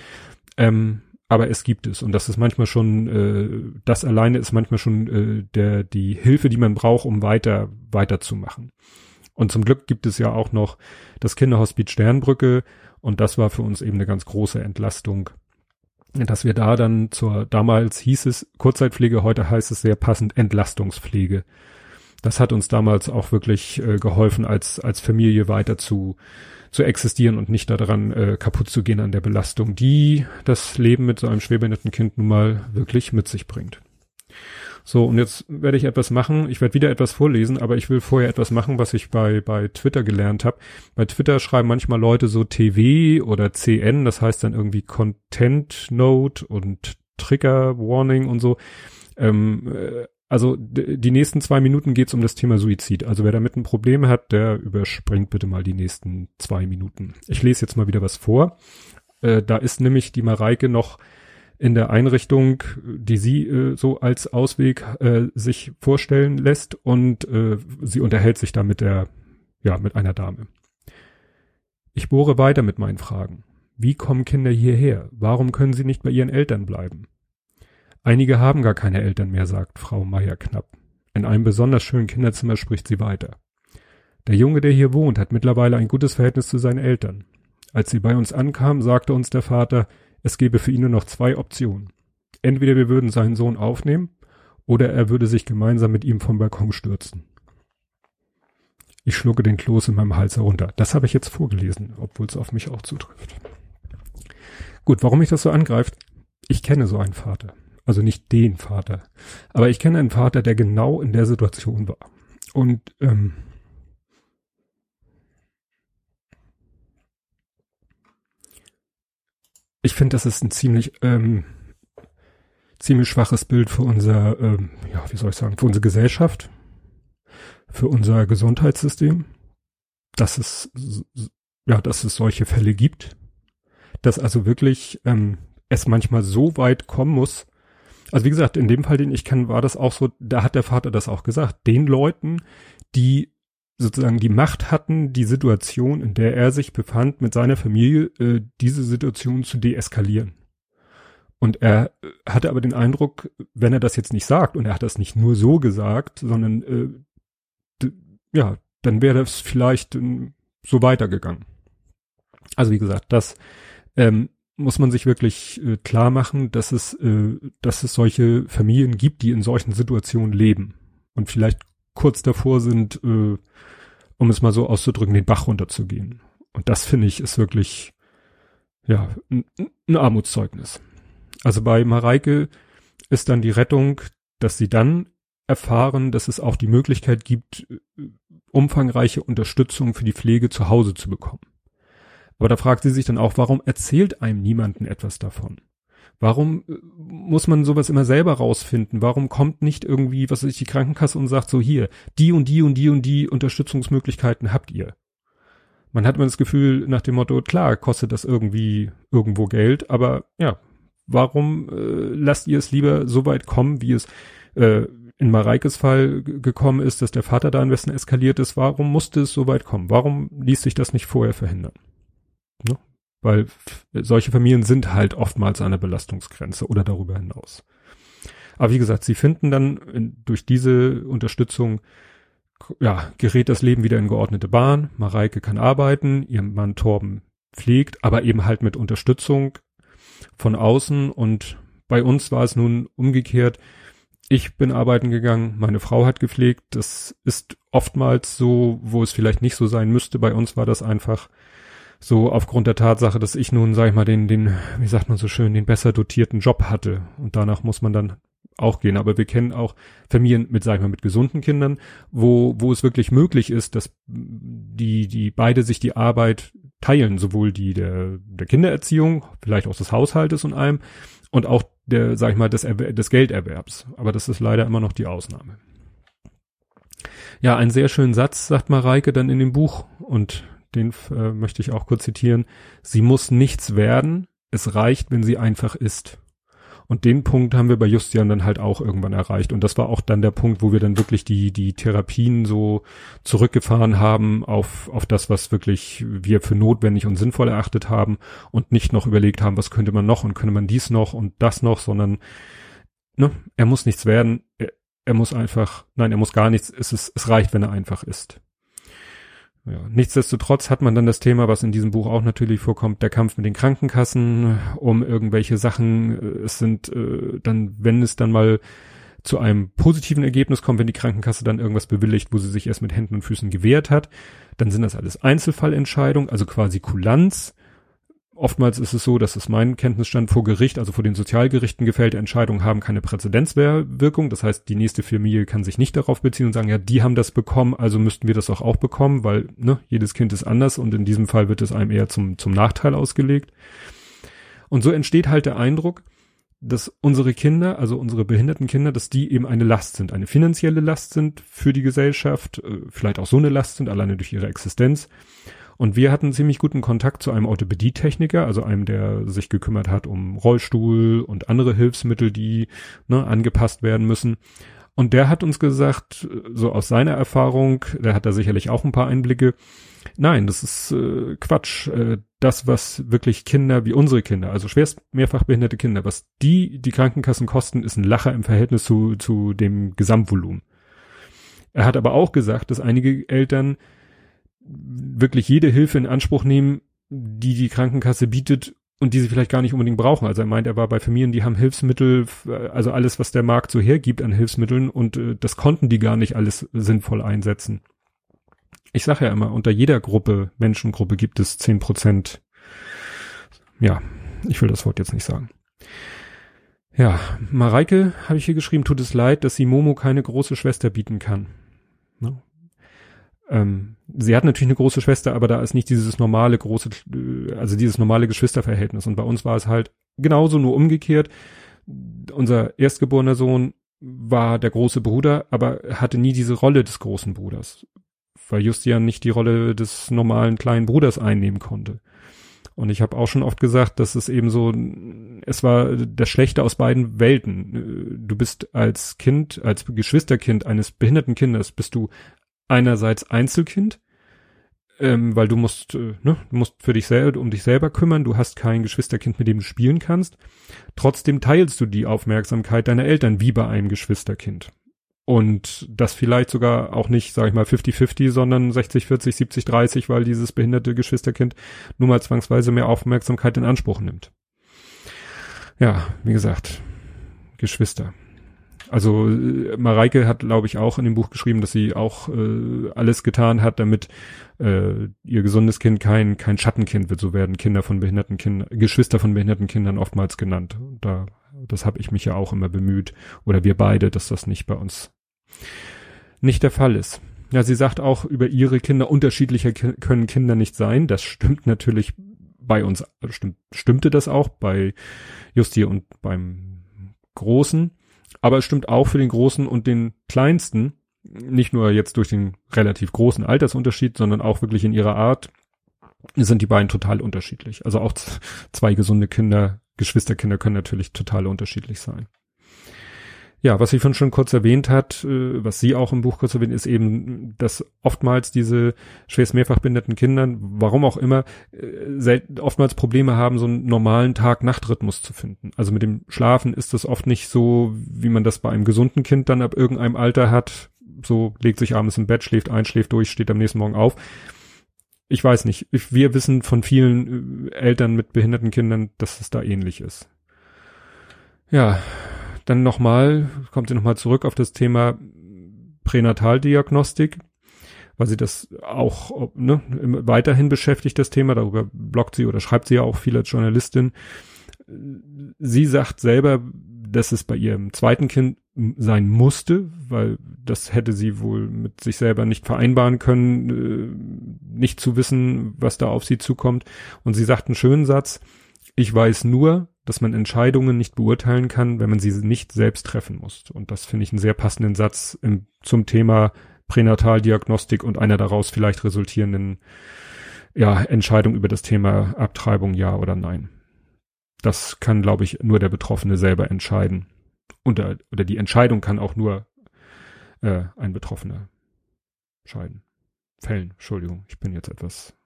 ähm, aber es gibt es und das ist manchmal schon, äh, das alleine ist manchmal schon äh, der die Hilfe, die man braucht, um weiter weiterzumachen. Und zum Glück gibt es ja auch noch das Kinderhospiz Sternbrücke und das war für uns eben eine ganz große Entlastung, dass wir da dann zur, damals hieß es Kurzzeitpflege, heute heißt es sehr passend Entlastungspflege. Das hat uns damals auch wirklich äh, geholfen, als, als Familie weiter zu, zu existieren und nicht daran äh, kaputt zu gehen an der Belastung, die das Leben mit so einem schwerbehinderten Kind nun mal wirklich mit sich bringt. So, und jetzt werde ich etwas machen. Ich werde wieder etwas vorlesen, aber ich will vorher etwas machen, was ich bei, bei Twitter gelernt habe. Bei Twitter schreiben manchmal Leute so TV oder CN, das heißt dann irgendwie Content Note und Trigger Warning und so. Ähm, äh, also die nächsten zwei Minuten geht's um das Thema Suizid. Also wer damit ein Problem hat, der überspringt bitte mal die nächsten zwei Minuten. Ich lese jetzt mal wieder was vor. Äh, da ist nämlich die Mareike noch in der Einrichtung, die sie äh, so als Ausweg äh, sich vorstellen lässt und äh, sie unterhält sich da mit der, ja, mit einer Dame. Ich bohre weiter mit meinen Fragen. Wie kommen Kinder hierher? Warum können sie nicht bei ihren Eltern bleiben? Einige haben gar keine Eltern mehr, sagt Frau Meier knapp. In einem besonders schönen Kinderzimmer spricht sie weiter. Der Junge, der hier wohnt, hat mittlerweile ein gutes Verhältnis zu seinen Eltern. Als sie bei uns ankam, sagte uns der Vater, es gäbe für ihn nur noch zwei Optionen. Entweder wir würden seinen Sohn aufnehmen oder er würde sich gemeinsam mit ihm vom Balkon stürzen. Ich schlucke den Kloß in meinem Hals herunter. Das habe ich jetzt vorgelesen, obwohl es auf mich auch zutrifft. Gut, warum mich das so angreift? Ich kenne so einen Vater. Also nicht den Vater. Aber ich kenne einen Vater, der genau in der Situation war. Und ähm, ich finde, das ist ein ziemlich ähm, ziemlich schwaches Bild für unser, ähm, ja, wie soll ich sagen, für unsere Gesellschaft, für unser Gesundheitssystem, dass es ja, dass es solche Fälle gibt, dass also wirklich ähm, es manchmal so weit kommen muss. Also wie gesagt, in dem Fall, den ich kenne, war das auch so, da hat der Vater das auch gesagt, den Leuten, die sozusagen die Macht hatten, die Situation, in der er sich befand, mit seiner Familie, äh, diese Situation zu deeskalieren. Und er äh, hatte aber den Eindruck, wenn er das jetzt nicht sagt, und er hat das nicht nur so gesagt, sondern äh, ja, dann wäre das vielleicht äh, so weitergegangen. Also wie gesagt, das ähm, muss man sich wirklich äh, klar machen, dass es, äh, dass es solche Familien gibt, die in solchen Situationen leben und vielleicht kurz davor sind, äh, um es mal so auszudrücken, den Bach runterzugehen. Und das finde ich ist wirklich, ja, ein, ein Armutszeugnis. Also bei Mareike ist dann die Rettung, dass sie dann erfahren, dass es auch die Möglichkeit gibt, äh, umfangreiche Unterstützung für die Pflege zu Hause zu bekommen. Aber da fragt sie sich dann auch, warum erzählt einem niemanden etwas davon? Warum äh, muss man sowas immer selber rausfinden? Warum kommt nicht irgendwie, was weiß ich, die Krankenkasse und sagt so hier, die und die und die und die Unterstützungsmöglichkeiten habt ihr? Man hat immer das Gefühl nach dem Motto, klar, kostet das irgendwie irgendwo Geld, aber ja, warum äh, lasst ihr es lieber so weit kommen, wie es äh, in Mareikes Fall gekommen ist, dass der Vater da am besten eskaliert ist? Warum musste es so weit kommen? Warum ließ sich das nicht vorher verhindern? Ne? Weil solche Familien sind halt oftmals an der Belastungsgrenze oder darüber hinaus. Aber wie gesagt, sie finden dann durch diese Unterstützung, ja, gerät das Leben wieder in geordnete Bahn. Mareike kann arbeiten, ihr Mann Torben pflegt, aber eben halt mit Unterstützung von außen. Und bei uns war es nun umgekehrt. Ich bin arbeiten gegangen, meine Frau hat gepflegt. Das ist oftmals so, wo es vielleicht nicht so sein müsste. Bei uns war das einfach so aufgrund der Tatsache, dass ich nun, sag ich mal, den, den, wie sagt man so schön, den besser dotierten Job hatte. Und danach muss man dann auch gehen. Aber wir kennen auch Familien mit, sag ich mal, mit gesunden Kindern, wo, wo es wirklich möglich ist, dass die, die beide sich die Arbeit teilen, sowohl die der, der Kindererziehung, vielleicht auch des Haushaltes und allem, und auch der, sag ich mal, des, des Gelderwerbs. Aber das ist leider immer noch die Ausnahme. Ja, einen sehr schönen Satz sagt Mareike dann in dem Buch und den äh, möchte ich auch kurz zitieren. Sie muss nichts werden, es reicht, wenn sie einfach ist. Und den Punkt haben wir bei Justian dann halt auch irgendwann erreicht. Und das war auch dann der Punkt, wo wir dann wirklich die, die Therapien so zurückgefahren haben auf, auf das, was wirklich wir für notwendig und sinnvoll erachtet haben und nicht noch überlegt haben, was könnte man noch und könnte man dies noch und das noch, sondern ne, er muss nichts werden, er, er muss einfach, nein, er muss gar nichts, es, ist, es reicht, wenn er einfach ist. Ja, nichtsdestotrotz hat man dann das Thema, was in diesem Buch auch natürlich vorkommt, der Kampf mit den Krankenkassen um irgendwelche Sachen. Äh, es sind äh, dann, wenn es dann mal zu einem positiven Ergebnis kommt, wenn die Krankenkasse dann irgendwas bewilligt, wo sie sich erst mit Händen und Füßen gewehrt hat, dann sind das alles Einzelfallentscheidungen, also quasi Kulanz. Oftmals ist es so, dass es mein Kenntnisstand vor Gericht, also vor den Sozialgerichten gefällte Entscheidungen haben keine Präzedenzwirkung. Das heißt, die nächste Familie kann sich nicht darauf beziehen und sagen, ja, die haben das bekommen, also müssten wir das auch auch bekommen, weil ne, jedes Kind ist anders und in diesem Fall wird es einem eher zum, zum Nachteil ausgelegt. Und so entsteht halt der Eindruck, dass unsere Kinder, also unsere behinderten Kinder, dass die eben eine Last sind, eine finanzielle Last sind für die Gesellschaft, äh, vielleicht auch so eine Last sind, alleine durch ihre Existenz und wir hatten ziemlich guten Kontakt zu einem Orthopädietechniker, also einem, der sich gekümmert hat um Rollstuhl und andere Hilfsmittel, die ne, angepasst werden müssen. Und der hat uns gesagt, so aus seiner Erfahrung, der hat da sicherlich auch ein paar Einblicke, nein, das ist äh, Quatsch. Äh, das, was wirklich Kinder wie unsere Kinder, also schwerst mehrfach behinderte Kinder, was die die Krankenkassen kosten, ist ein Lacher im Verhältnis zu, zu dem Gesamtvolumen. Er hat aber auch gesagt, dass einige Eltern wirklich jede Hilfe in Anspruch nehmen, die die Krankenkasse bietet und die sie vielleicht gar nicht unbedingt brauchen. Also er meint, er war bei Familien, die haben Hilfsmittel, also alles, was der Markt so hergibt an Hilfsmitteln und äh, das konnten die gar nicht alles sinnvoll einsetzen. Ich sage ja immer, unter jeder Gruppe, Menschengruppe gibt es zehn Prozent, ja, ich will das Wort jetzt nicht sagen. Ja, Mareike habe ich hier geschrieben, tut es leid, dass sie Momo keine große Schwester bieten kann. Ne? Ähm, sie hat natürlich eine große Schwester, aber da ist nicht dieses normale große, also dieses normale Geschwisterverhältnis. Und bei uns war es halt genauso, nur umgekehrt. Unser erstgeborener Sohn war der große Bruder, aber hatte nie diese Rolle des großen Bruders, weil Justian nicht die Rolle des normalen kleinen Bruders einnehmen konnte. Und ich habe auch schon oft gesagt, dass es eben so, es war das Schlechte aus beiden Welten. Du bist als Kind, als Geschwisterkind eines behinderten Kindes, bist du einerseits Einzelkind, ähm, weil du musst, äh, ne, du musst für dich selber, um dich selber kümmern, du hast kein Geschwisterkind, mit dem du spielen kannst. Trotzdem teilst du die Aufmerksamkeit deiner Eltern wie bei einem Geschwisterkind. Und das vielleicht sogar auch nicht, sag ich mal, 50-50, sondern 60, 40, 70, 30, weil dieses behinderte Geschwisterkind nun mal zwangsweise mehr Aufmerksamkeit in Anspruch nimmt. Ja, wie gesagt, Geschwister. Also äh, Mareike hat, glaube ich, auch in dem Buch geschrieben, dass sie auch äh, alles getan hat, damit äh, ihr gesundes Kind kein kein Schattenkind wird. So werden Kinder von behinderten Kindern, Geschwister von behinderten Kindern oftmals genannt. Da das habe ich mich ja auch immer bemüht oder wir beide, dass das nicht bei uns nicht der Fall ist. Ja, sie sagt auch über ihre Kinder, unterschiedlicher können Kinder nicht sein. Das stimmt natürlich bei uns, stimmt, stimmte das auch bei Justi und beim Großen. Aber es stimmt auch für den Großen und den Kleinsten. Nicht nur jetzt durch den relativ großen Altersunterschied, sondern auch wirklich in ihrer Art sind die beiden total unterschiedlich. Also auch zwei gesunde Kinder, Geschwisterkinder können natürlich total unterschiedlich sein. Ja, was sie von schon kurz erwähnt hat, äh, was sie auch im Buch kurz erwähnt, ist eben, dass oftmals diese schwerst mehrfach behinderten Kindern, warum auch immer, äh, oftmals Probleme haben, so einen normalen Tag-Nacht-Rhythmus zu finden. Also mit dem Schlafen ist das oft nicht so, wie man das bei einem gesunden Kind dann ab irgendeinem Alter hat. So legt sich abends im Bett, schläft ein, schläft durch, steht am nächsten Morgen auf. Ich weiß nicht. Wir wissen von vielen äh, Eltern mit behinderten Kindern, dass es da ähnlich ist. Ja, dann nochmal, kommt sie nochmal zurück auf das Thema Pränataldiagnostik, weil sie das auch ne, weiterhin beschäftigt, das Thema. Darüber bloggt sie oder schreibt sie ja auch viel als Journalistin. Sie sagt selber, dass es bei ihrem zweiten Kind sein musste, weil das hätte sie wohl mit sich selber nicht vereinbaren können, äh, nicht zu wissen, was da auf sie zukommt. Und sie sagt einen schönen Satz, ich weiß nur, dass man Entscheidungen nicht beurteilen kann, wenn man sie nicht selbst treffen muss. Und das finde ich einen sehr passenden Satz im, zum Thema Pränataldiagnostik und einer daraus vielleicht resultierenden ja, Entscheidung über das Thema Abtreibung, ja oder nein. Das kann, glaube ich, nur der Betroffene selber entscheiden. Und, oder die Entscheidung kann auch nur äh, ein Betroffener scheiden. Fällen, Entschuldigung, ich bin jetzt etwas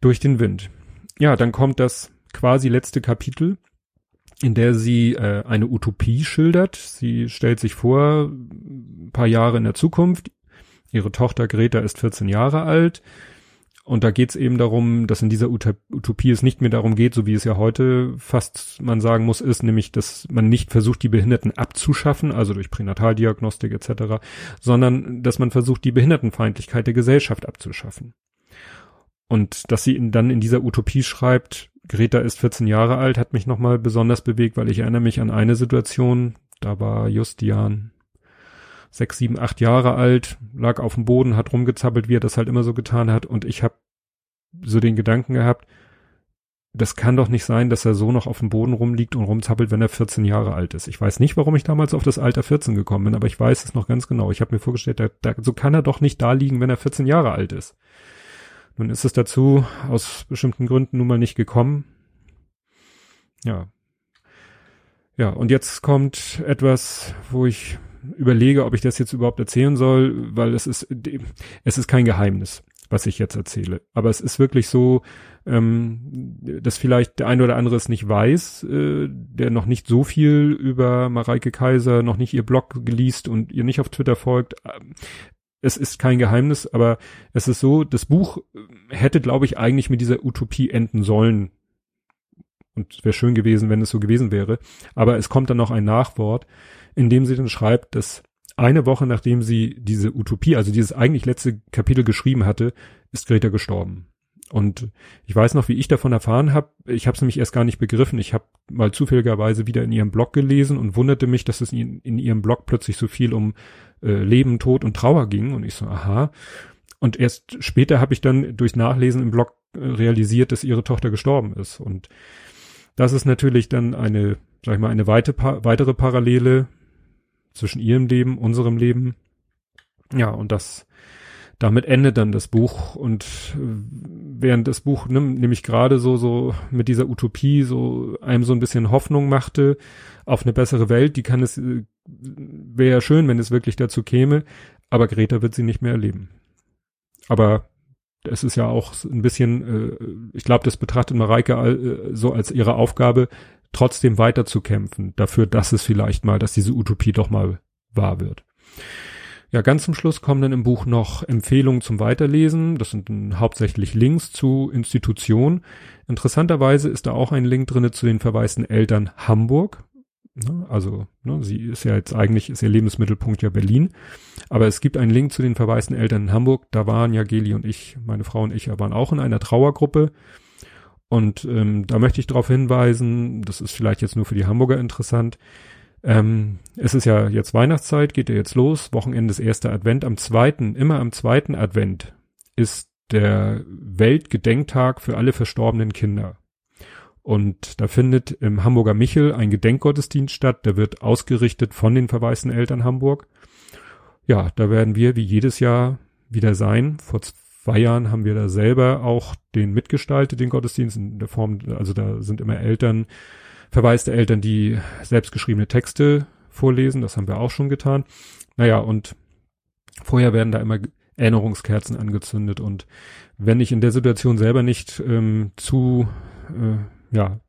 durch den Wind. Ja, dann kommt das quasi letzte Kapitel, in der sie äh, eine Utopie schildert. Sie stellt sich vor, ein paar Jahre in der Zukunft, ihre Tochter Greta ist 14 Jahre alt, und da geht es eben darum, dass in dieser Utopie es nicht mehr darum geht, so wie es ja heute fast man sagen muss, ist, nämlich, dass man nicht versucht, die Behinderten abzuschaffen, also durch Pränataldiagnostik etc., sondern dass man versucht, die Behindertenfeindlichkeit der Gesellschaft abzuschaffen. Und dass sie dann in dieser Utopie schreibt, Greta ist 14 Jahre alt, hat mich nochmal besonders bewegt, weil ich erinnere mich an eine Situation, da war Justian sechs, sieben, acht Jahre alt, lag auf dem Boden, hat rumgezappelt, wie er das halt immer so getan hat. Und ich habe so den Gedanken gehabt, das kann doch nicht sein, dass er so noch auf dem Boden rumliegt und rumzappelt, wenn er 14 Jahre alt ist. Ich weiß nicht, warum ich damals auf das Alter 14 gekommen bin, aber ich weiß es noch ganz genau. Ich habe mir vorgestellt, da, da, so kann er doch nicht da liegen, wenn er 14 Jahre alt ist. Nun ist es dazu aus bestimmten Gründen nun mal nicht gekommen. Ja. Ja, und jetzt kommt etwas, wo ich überlege, ob ich das jetzt überhaupt erzählen soll, weil es ist, es ist kein Geheimnis, was ich jetzt erzähle. Aber es ist wirklich so, ähm, dass vielleicht der eine oder andere es nicht weiß, äh, der noch nicht so viel über Mareike Kaiser, noch nicht ihr Blog geliest und ihr nicht auf Twitter folgt es ist kein Geheimnis, aber es ist so, das Buch hätte, glaube ich, eigentlich mit dieser Utopie enden sollen. Und es wäre schön gewesen, wenn es so gewesen wäre. Aber es kommt dann noch ein Nachwort, in dem sie dann schreibt, dass eine Woche nachdem sie diese Utopie, also dieses eigentlich letzte Kapitel geschrieben hatte, ist Greta gestorben. Und ich weiß noch, wie ich davon erfahren habe. Ich habe es nämlich erst gar nicht begriffen. Ich habe mal zufälligerweise wieder in ihrem Blog gelesen und wunderte mich, dass es in, in ihrem Blog plötzlich so viel um äh, Leben, Tod und Trauer ging. Und ich so, aha. Und erst später habe ich dann durch Nachlesen im Blog äh, realisiert, dass ihre Tochter gestorben ist. Und das ist natürlich dann eine, sag ich mal, eine weite, weitere Parallele zwischen ihrem Leben, unserem Leben. Ja, und das damit endet dann das Buch und äh, während das Buch ne, nämlich gerade so so mit dieser Utopie so einem so ein bisschen Hoffnung machte auf eine bessere Welt, die kann es wäre schön, wenn es wirklich dazu käme, aber Greta wird sie nicht mehr erleben. Aber es ist ja auch ein bisschen, äh, ich glaube, das betrachtet Mareike all, so als ihre Aufgabe, trotzdem weiter zu kämpfen, dafür, dass es vielleicht mal, dass diese Utopie doch mal wahr wird. Ja, ganz zum Schluss kommen dann im Buch noch Empfehlungen zum Weiterlesen. Das sind hauptsächlich Links zu Institutionen. Interessanterweise ist da auch ein Link drinne zu den verwaisten Eltern Hamburg. Ne, also, ne, sie ist ja jetzt eigentlich, ist ihr Lebensmittelpunkt ja Berlin. Aber es gibt einen Link zu den verwaisten Eltern in Hamburg. Da waren ja Geli und ich, meine Frau und ich, waren auch in einer Trauergruppe. Und ähm, da möchte ich darauf hinweisen, das ist vielleicht jetzt nur für die Hamburger interessant, ähm, es ist ja jetzt Weihnachtszeit, geht ja jetzt los, Wochenende ist erster Advent. Am zweiten, immer am zweiten Advent ist der Weltgedenktag für alle verstorbenen Kinder. Und da findet im Hamburger Michel ein Gedenkgottesdienst statt, der wird ausgerichtet von den verwaisten Eltern Hamburg. Ja, da werden wir wie jedes Jahr wieder sein. Vor zwei Jahren haben wir da selber auch den mitgestaltet, den Gottesdienst in der Form, also da sind immer Eltern verwaiste Eltern, die selbstgeschriebene Texte vorlesen. Das haben wir auch schon getan. Naja, und vorher werden da immer Erinnerungskerzen angezündet. Und wenn ich in der Situation selber nicht ähm, zu, äh, ja,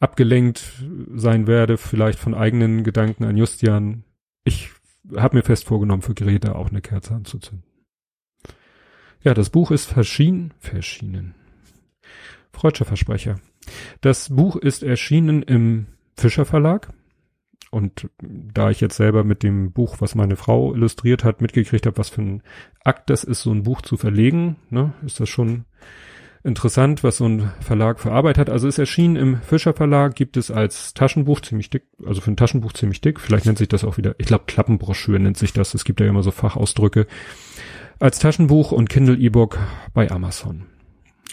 abgelenkt sein werde, vielleicht von eigenen Gedanken an Justian, ich habe mir fest vorgenommen, für Greta auch eine Kerze anzuzünden. Ja, das Buch ist verschieden, verschieden. Freudscher Versprecher. Das Buch ist erschienen im Fischer Verlag. Und da ich jetzt selber mit dem Buch, was meine Frau illustriert hat, mitgekriegt habe, was für ein Akt das ist, so ein Buch zu verlegen, ne, ist das schon interessant, was so ein Verlag für Arbeit hat. Also es erschien im Fischer Verlag, gibt es als Taschenbuch ziemlich dick, also für ein Taschenbuch ziemlich dick. Vielleicht nennt sich das auch wieder, ich glaube Klappenbroschüre nennt sich das. Es gibt ja immer so Fachausdrücke. Als Taschenbuch und Kindle E-Book bei Amazon.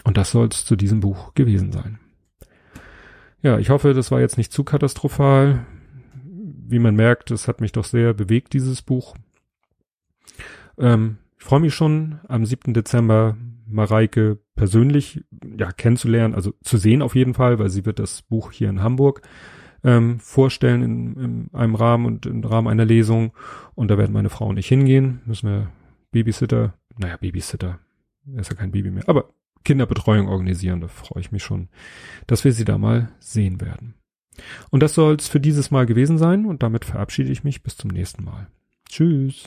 Und das soll es zu diesem Buch gewesen sein. Ja, ich hoffe, das war jetzt nicht zu katastrophal. Wie man merkt, es hat mich doch sehr bewegt, dieses Buch. Ähm, ich freue mich schon, am 7. Dezember Mareike persönlich ja kennenzulernen, also zu sehen auf jeden Fall, weil sie wird das Buch hier in Hamburg ähm, vorstellen in, in einem Rahmen und im Rahmen einer Lesung. Und da werden meine Frau und ich hingehen. Müssen wir Babysitter, naja, Babysitter, er ist ja kein Baby mehr, aber Kinderbetreuung organisieren. Da freue ich mich schon, dass wir sie da mal sehen werden. Und das soll es für dieses Mal gewesen sein und damit verabschiede ich mich bis zum nächsten Mal. Tschüss.